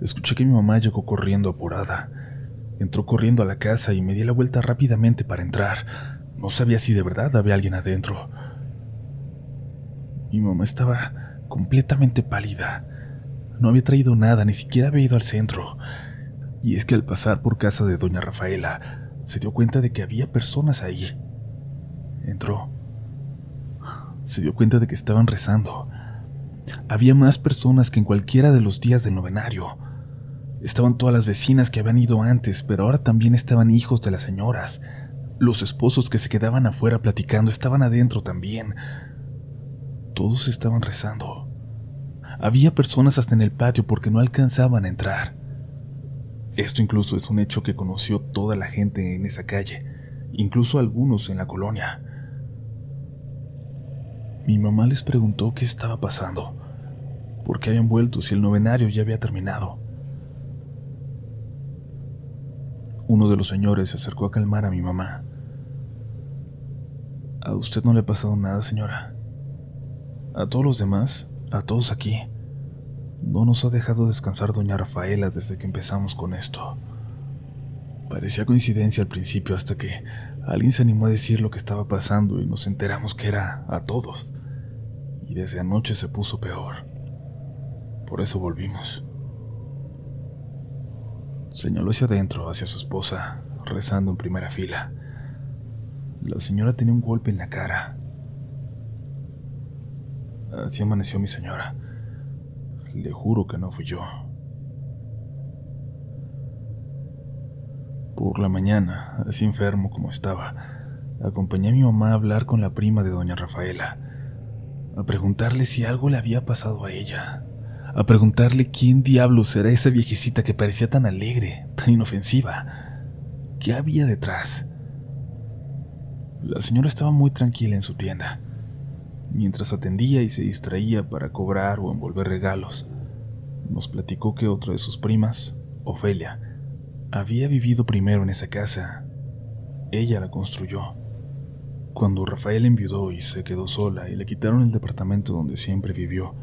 Speaker 1: Escuché que mi mamá llegó corriendo apurada. Entró corriendo a la casa y me di la vuelta rápidamente para entrar. No sabía si de verdad había alguien adentro. Mi mamá estaba completamente pálida. No había traído nada, ni siquiera había ido al centro. Y es que al pasar por casa de doña Rafaela, se dio cuenta de que había personas ahí. Entró. Se dio cuenta de que estaban rezando. Había más personas que en cualquiera de los días del novenario. Estaban todas las vecinas que habían ido antes, pero ahora también estaban hijos de las señoras. Los esposos que se quedaban afuera platicando estaban adentro también. Todos estaban rezando. Había personas hasta en el patio porque no alcanzaban a entrar. Esto incluso es un hecho que conoció toda la gente en esa calle, incluso algunos en la colonia. Mi mamá les preguntó qué estaba pasando, por qué habían vuelto si el novenario ya había terminado. Uno de los señores se acercó a calmar a mi mamá. ¿A usted no le ha pasado nada, señora? ¿A todos los demás? a todos aquí. No nos ha dejado descansar doña Rafaela desde que empezamos con esto. Parecía coincidencia al principio hasta que alguien se animó a decir lo que estaba pasando y nos enteramos que era a todos. Y desde anoche se puso peor. Por eso volvimos. Señaló hacia adentro, hacia su esposa, rezando en primera fila. La señora tenía un golpe en la cara Así amaneció mi señora. Le juro que no fui yo. Por la mañana, así enfermo como estaba, acompañé a mi mamá a hablar con la prima de doña Rafaela, a preguntarle si algo le había pasado a ella, a preguntarle quién diablos era esa viejecita que parecía tan alegre, tan inofensiva. ¿Qué había detrás? La señora estaba muy tranquila en su tienda, mientras atendía y se distraía para cobrar o envolver regalos. Nos platicó que otra de sus primas, Ofelia, había vivido primero en esa casa. Ella la construyó. Cuando Rafael enviudó y se quedó sola y le quitaron el departamento donde siempre vivió,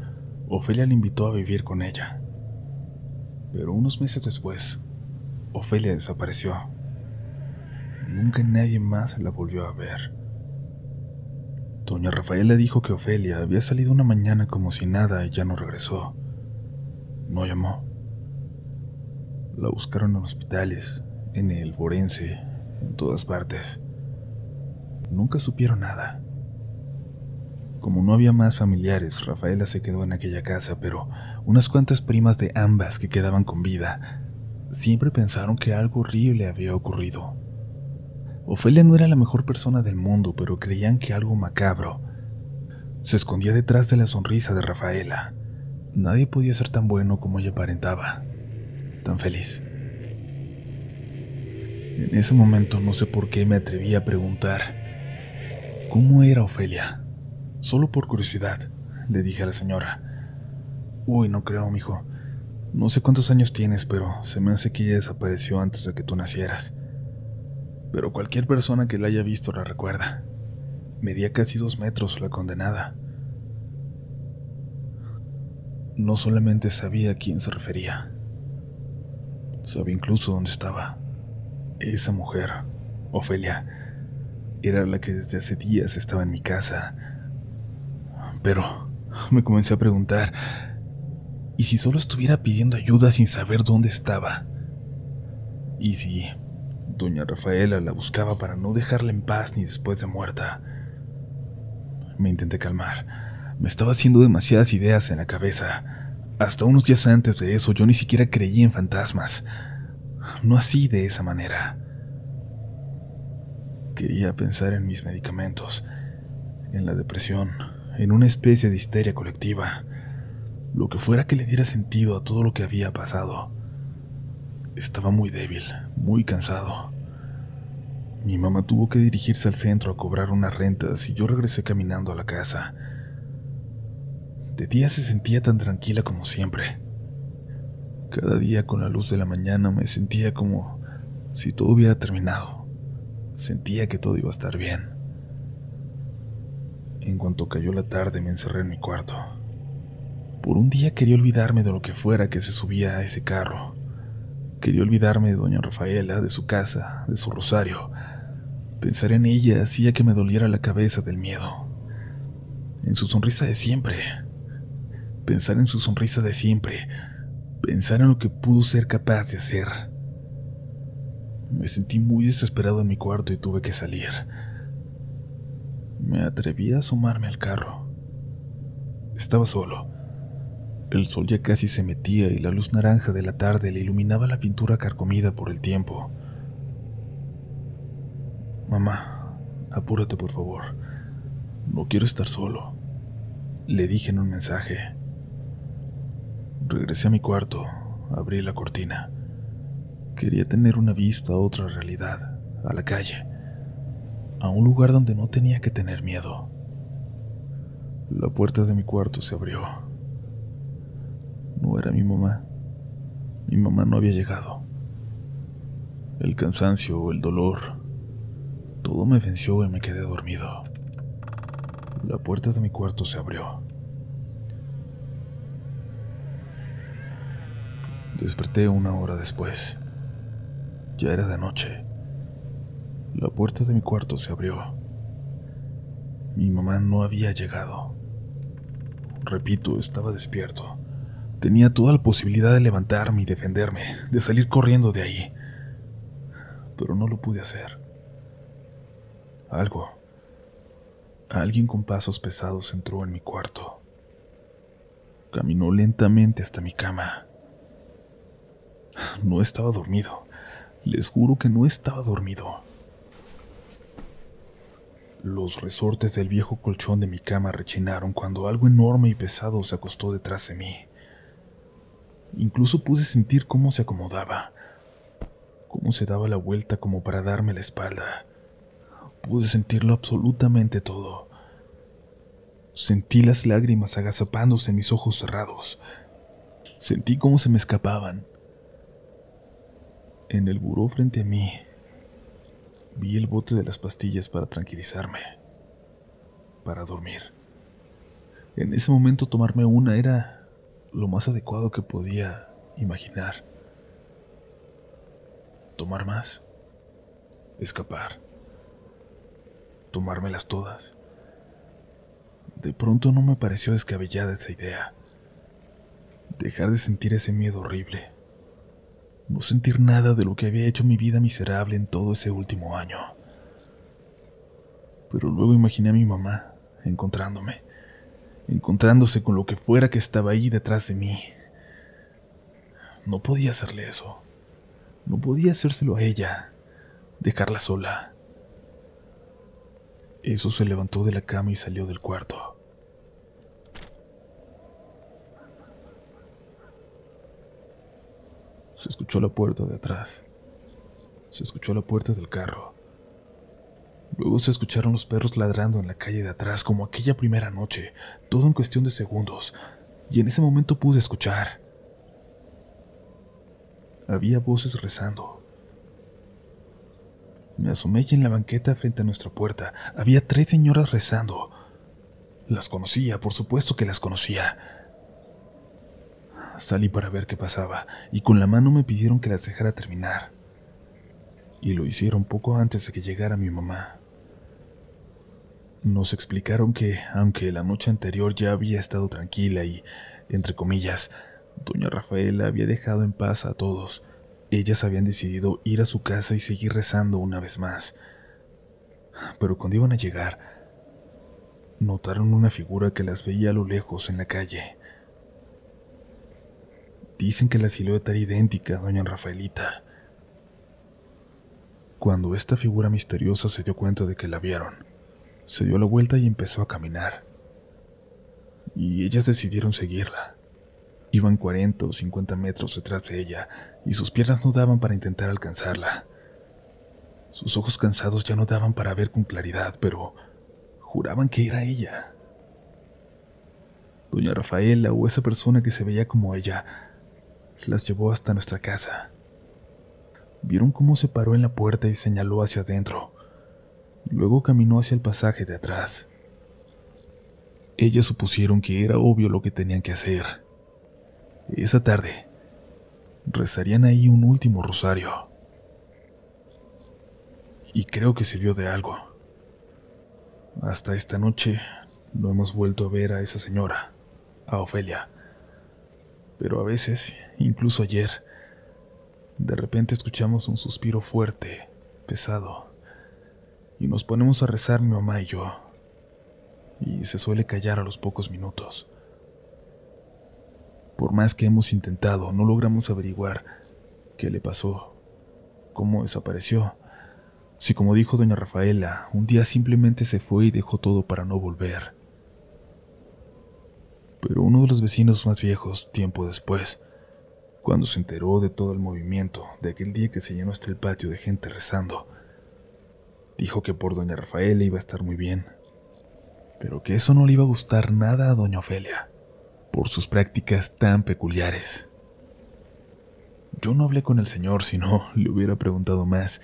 Speaker 1: Ofelia le invitó a vivir con ella. Pero unos meses después, Ofelia desapareció. Nunca nadie más la volvió a ver. Doña Rafaela dijo que Ofelia había salido una mañana como si nada y ya no regresó. No llamó. La buscaron en hospitales, en el forense, en todas partes. Nunca supieron nada. Como no había más familiares, Rafaela se quedó en aquella casa, pero unas cuantas primas de ambas que quedaban con vida siempre pensaron que algo horrible había ocurrido. Ofelia no era la mejor persona del mundo, pero creían que algo macabro se escondía detrás de la sonrisa de Rafaela. Nadie podía ser tan bueno como ella aparentaba, tan feliz. En ese momento no sé por qué me atreví a preguntar cómo era Ofelia. Solo por curiosidad, le dije a la señora. Uy, no creo, mijo. No sé cuántos años tienes, pero se me hace que ella desapareció antes de que tú nacieras pero cualquier persona que la haya visto la recuerda. Medía casi dos metros la condenada. No solamente sabía a quién se refería, sabía incluso dónde estaba. Esa mujer, Ofelia, era la que desde hace días estaba en mi casa. Pero me comencé a preguntar, ¿y si solo estuviera pidiendo ayuda sin saber dónde estaba? ¿Y si Doña Rafaela la buscaba para no dejarla en paz ni después de muerta. Me intenté calmar. Me estaba haciendo demasiadas ideas en la cabeza. Hasta unos días antes de eso yo ni siquiera creía en fantasmas. No así de esa manera. Quería pensar en mis medicamentos, en la depresión, en una especie de histeria colectiva, lo que fuera que le diera sentido a todo lo que había pasado. Estaba muy débil, muy cansado. Mi mamá tuvo que dirigirse al centro a cobrar unas rentas y yo regresé caminando a la casa. De día se sentía tan tranquila como siempre. Cada día con la luz de la mañana me sentía como si todo hubiera terminado. Sentía que todo iba a estar bien. En cuanto cayó la tarde me encerré en mi cuarto. Por un día quería olvidarme de lo que fuera que se subía a ese carro. Quería olvidarme de doña Rafaela, de su casa, de su rosario. Pensar en ella hacía que me doliera la cabeza del miedo. En su sonrisa de siempre. Pensar en su sonrisa de siempre. Pensar en lo que pudo ser capaz de hacer. Me sentí muy desesperado en mi cuarto y tuve que salir. Me atreví a asomarme al carro. Estaba solo. El sol ya casi se metía y la luz naranja de la tarde le iluminaba la pintura carcomida por el tiempo. Mamá, apúrate por favor. No quiero estar solo. Le dije en un mensaje. Regresé a mi cuarto, abrí la cortina. Quería tener una vista a otra realidad, a la calle, a un lugar donde no tenía que tener miedo. La puerta de mi cuarto se abrió. No era mi mamá. Mi mamá no había llegado. El cansancio, el dolor, todo me venció y me quedé dormido. La puerta de mi cuarto se abrió. Desperté una hora después. Ya era de noche. La puerta de mi cuarto se abrió. Mi mamá no había llegado. Repito, estaba despierto. Tenía toda la posibilidad de levantarme y defenderme, de salir corriendo de ahí. Pero no lo pude hacer. Algo, alguien con pasos pesados entró en mi cuarto. Caminó lentamente hasta mi cama. No estaba dormido. Les juro que no estaba dormido. Los resortes del viejo colchón de mi cama rechinaron cuando algo enorme y pesado se acostó detrás de mí. Incluso pude sentir cómo se acomodaba, cómo se daba la vuelta como para darme la espalda. Pude sentirlo absolutamente todo. Sentí las lágrimas agazapándose en mis ojos cerrados. Sentí cómo se me escapaban. En el buró frente a mí Vi el bote de las pastillas para tranquilizarme, para dormir. En ese momento tomarme una era lo más adecuado que podía imaginar. Tomar más, escapar, tomármelas todas. De pronto no me pareció descabellada esa idea. Dejar de sentir ese miedo horrible no sentir nada de lo que había hecho mi vida miserable en todo ese último año. Pero luego imaginé a mi mamá encontrándome, encontrándose con lo que fuera que estaba ahí detrás de mí. No podía hacerle eso. No podía hacérselo a ella, dejarla sola. Eso se levantó de la cama y salió del cuarto. Se escuchó la puerta de atrás. Se escuchó la puerta del carro. Luego se escucharon los perros ladrando en la calle de atrás como aquella primera noche, todo en cuestión de segundos, y en ese momento pude escuchar. Había voces rezando. Me asomé y en la banqueta frente a nuestra puerta había tres señoras rezando. Las conocía, por supuesto que las conocía. Salí para ver qué pasaba y con la mano me pidieron que las dejara terminar. Y lo hicieron poco antes de que llegara mi mamá. Nos explicaron que, aunque la noche anterior ya había estado tranquila y, entre comillas, doña Rafaela había dejado en paz a todos, ellas habían decidido ir a su casa y seguir rezando una vez más. Pero cuando iban a llegar, notaron una figura que las veía a lo lejos en la calle. Dicen que la silueta era idéntica a doña Rafaelita. Cuando esta figura misteriosa se dio cuenta de que la vieron, se dio la vuelta y empezó a caminar. Y ellas decidieron seguirla. Iban 40 o 50 metros detrás de ella y sus piernas no daban para intentar alcanzarla. Sus ojos cansados ya no daban para ver con claridad, pero juraban que era ella. Doña Rafaela o esa persona que se veía como ella las llevó hasta nuestra casa. Vieron cómo se paró en la puerta y señaló hacia adentro. Luego caminó hacia el pasaje de atrás. Ellas supusieron que era obvio lo que tenían que hacer. Esa tarde, rezarían ahí un último rosario. Y creo que sirvió de algo. Hasta esta noche no hemos vuelto a ver a esa señora, a Ofelia pero a veces, incluso ayer, de repente escuchamos un suspiro fuerte, pesado, y nos ponemos a rezar mi mamá y yo, y se suele callar a los pocos minutos. Por más que hemos intentado, no logramos averiguar qué le pasó, cómo desapareció, si como dijo doña Rafaela, un día simplemente se fue y dejó todo para no volver. Pero uno de los vecinos más viejos, tiempo después, cuando se enteró de todo el movimiento de aquel día que se llenó hasta el patio de gente rezando, dijo que por doña Rafaela iba a estar muy bien, pero que eso no le iba a gustar nada a doña Ofelia, por sus prácticas tan peculiares. Yo no hablé con el señor, si no, le hubiera preguntado más,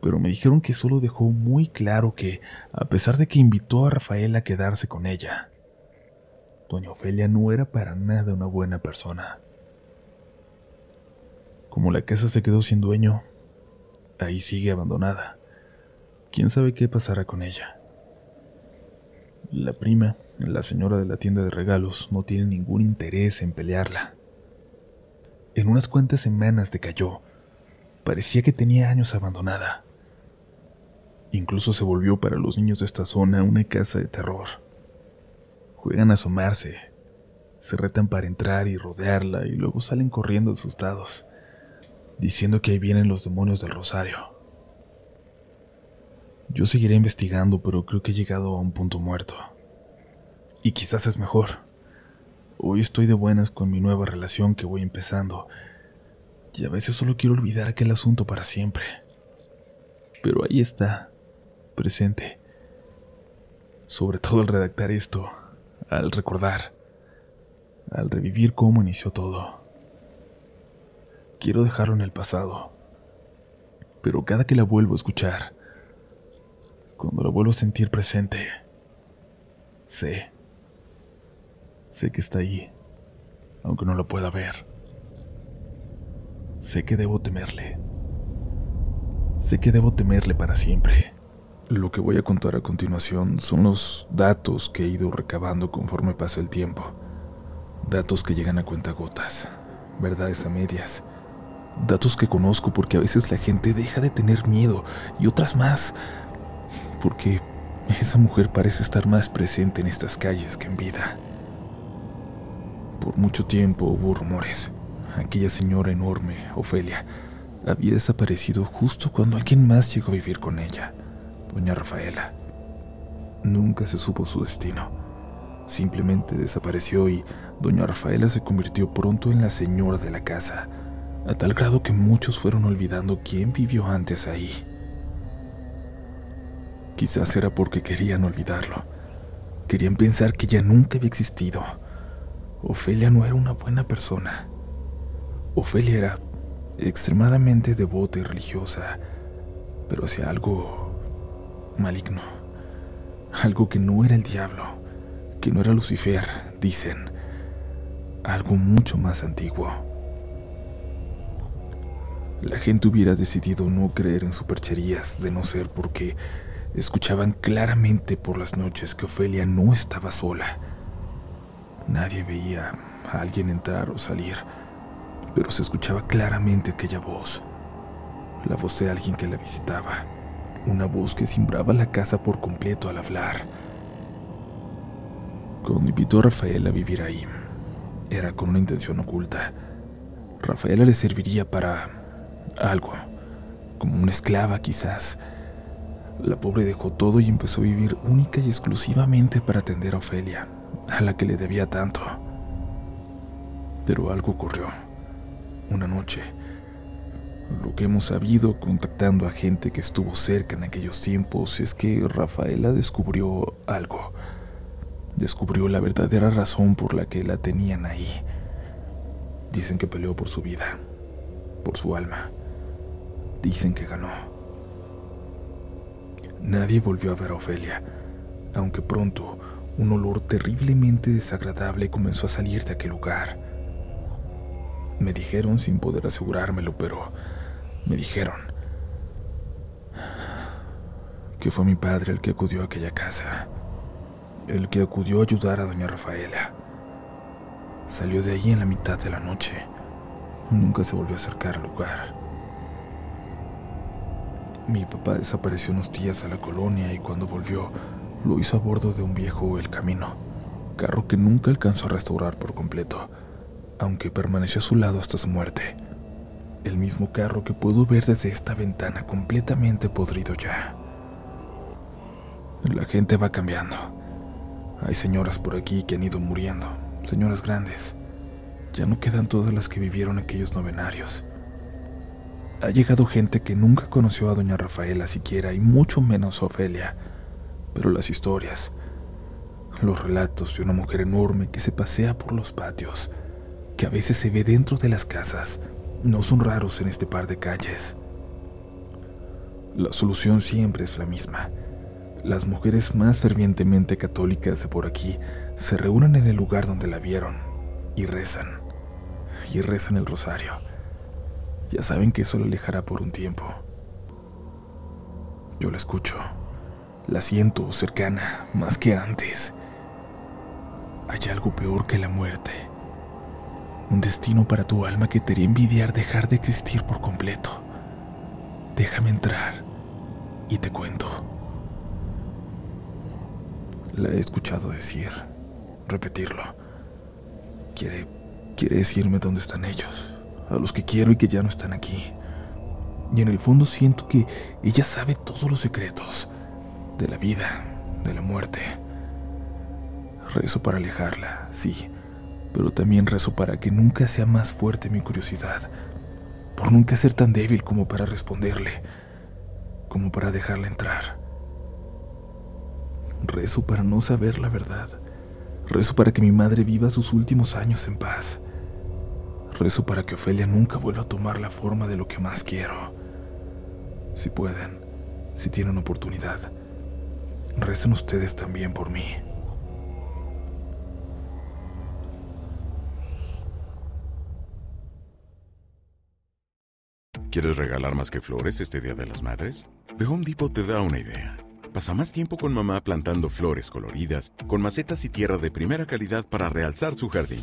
Speaker 1: pero me dijeron que solo dejó muy claro que, a pesar de que invitó a Rafaela a quedarse con ella, doña Ofelia no era para nada una buena persona. Como la casa se quedó sin dueño, ahí sigue abandonada. ¿Quién sabe qué pasará con ella? La prima, la señora de la tienda de regalos, no tiene ningún interés en pelearla. En unas cuantas semanas decayó. Parecía que tenía años abandonada. Incluso se volvió para los niños de esta zona una casa de terror. Juegan a asomarse, se retan para entrar y rodearla y luego salen corriendo asustados.
Speaker 3: diciendo que ahí vienen los demonios del Rosario. Yo seguiré investigando, pero creo que he llegado a un punto muerto. Y quizás es mejor. Hoy estoy de buenas con mi nueva relación que voy empezando, y a veces solo quiero olvidar aquel asunto para siempre. Pero ahí está, presente. Sobre todo al redactar esto, al recordar, al revivir cómo inició todo. Quiero dejarlo en el pasado, pero cada que la vuelvo a escuchar, cuando la vuelvo a sentir presente, sé, sé que está ahí, aunque no la pueda ver. Sé que debo temerle. Sé que debo temerle para siempre.
Speaker 1: Lo que voy a contar a continuación son los datos que he ido recabando conforme pasa el tiempo. Datos que llegan a cuentagotas, verdades a medias. Datos que conozco porque a veces la gente deja de tener miedo y otras más porque esa mujer parece estar más presente en estas calles que en vida. Por mucho tiempo hubo rumores. Aquella señora enorme, Ofelia, había desaparecido justo cuando alguien más llegó a vivir con ella, doña Rafaela. Nunca se supo su destino. Simplemente desapareció y doña Rafaela se convirtió pronto en la señora de la casa, a tal grado que muchos fueron olvidando quién vivió antes ahí. Quizás era porque querían olvidarlo. Querían pensar que ya nunca había existido. Ofelia no era una buena persona. Ofelia era extremadamente devota y religiosa, pero hacía algo maligno. Algo que no era el diablo, que no era Lucifer, dicen. Algo mucho más antiguo. La gente hubiera decidido no creer en supercherías de no ser porque escuchaban claramente por las noches que Ofelia no estaba sola. Nadie veía a alguien entrar o salir, pero se escuchaba claramente aquella voz, la voz de alguien que la visitaba, una voz que simbraba la casa por completo al hablar. Cuando invitó a Rafaela a vivir ahí, era con una intención oculta. Rafaela le serviría para algo, como una esclava quizás, la pobre dejó todo y empezó a vivir única y exclusivamente para atender a Ofelia, a la que le debía tanto. Pero algo ocurrió. Una noche, lo que hemos sabido contactando a gente que estuvo cerca en aquellos tiempos es que Rafaela descubrió algo. Descubrió la verdadera razón por la que la tenían ahí. Dicen que peleó por su vida, por su alma. Dicen que ganó. Nadie volvió a ver a Ofelia, aunque pronto un olor terriblemente desagradable comenzó a salir de aquel lugar. Me dijeron sin poder asegurármelo, pero me dijeron que fue mi padre el que acudió a aquella casa, el que acudió a ayudar a doña Rafaela. Salió de allí en la mitad de la noche. Nunca se volvió a acercar al lugar. Mi papá desapareció unos días a la colonia y cuando volvió lo hizo a bordo de un viejo El Camino, carro que nunca alcanzó a restaurar por completo, aunque permaneció a su lado hasta su muerte. El mismo carro que puedo ver desde esta ventana completamente podrido ya. La gente va cambiando. Hay señoras por aquí que han ido muriendo, señoras grandes. Ya no quedan todas las que vivieron aquellos novenarios. Ha llegado gente que nunca conoció a doña Rafaela siquiera y mucho menos a Ofelia. Pero las historias, los relatos de una mujer enorme que se pasea por los patios, que a veces se ve dentro de las casas, no son raros en este par de calles. La solución siempre es la misma. Las mujeres más fervientemente católicas de por aquí se reúnen en el lugar donde la vieron y rezan. Y rezan el rosario ya saben que eso lo alejará por un tiempo. Yo la escucho, la siento cercana, más que antes. Hay algo peor que la muerte. Un destino para tu alma que te haría envidiar dejar de existir por completo. Déjame entrar y te cuento. La he escuchado decir, repetirlo. Quiere, quiere decirme dónde están ellos a los que quiero y que ya no están aquí. Y en el fondo siento que ella sabe todos los secretos de la vida, de la muerte. Rezo para alejarla, sí, pero también rezo para que nunca sea más fuerte mi curiosidad, por nunca ser tan débil como para responderle, como para dejarla entrar. Rezo para no saber la verdad. Rezo para que mi madre viva sus últimos años en paz. Rezo para que Ofelia nunca vuelva a tomar la forma de lo que más quiero. Si pueden, si tienen oportunidad, recen ustedes también por mí.
Speaker 4: ¿Quieres regalar más que flores este Día de las Madres? The Home Depot te da una idea. Pasa más tiempo con mamá plantando flores coloridas, con macetas y tierra de primera calidad para realzar su jardín.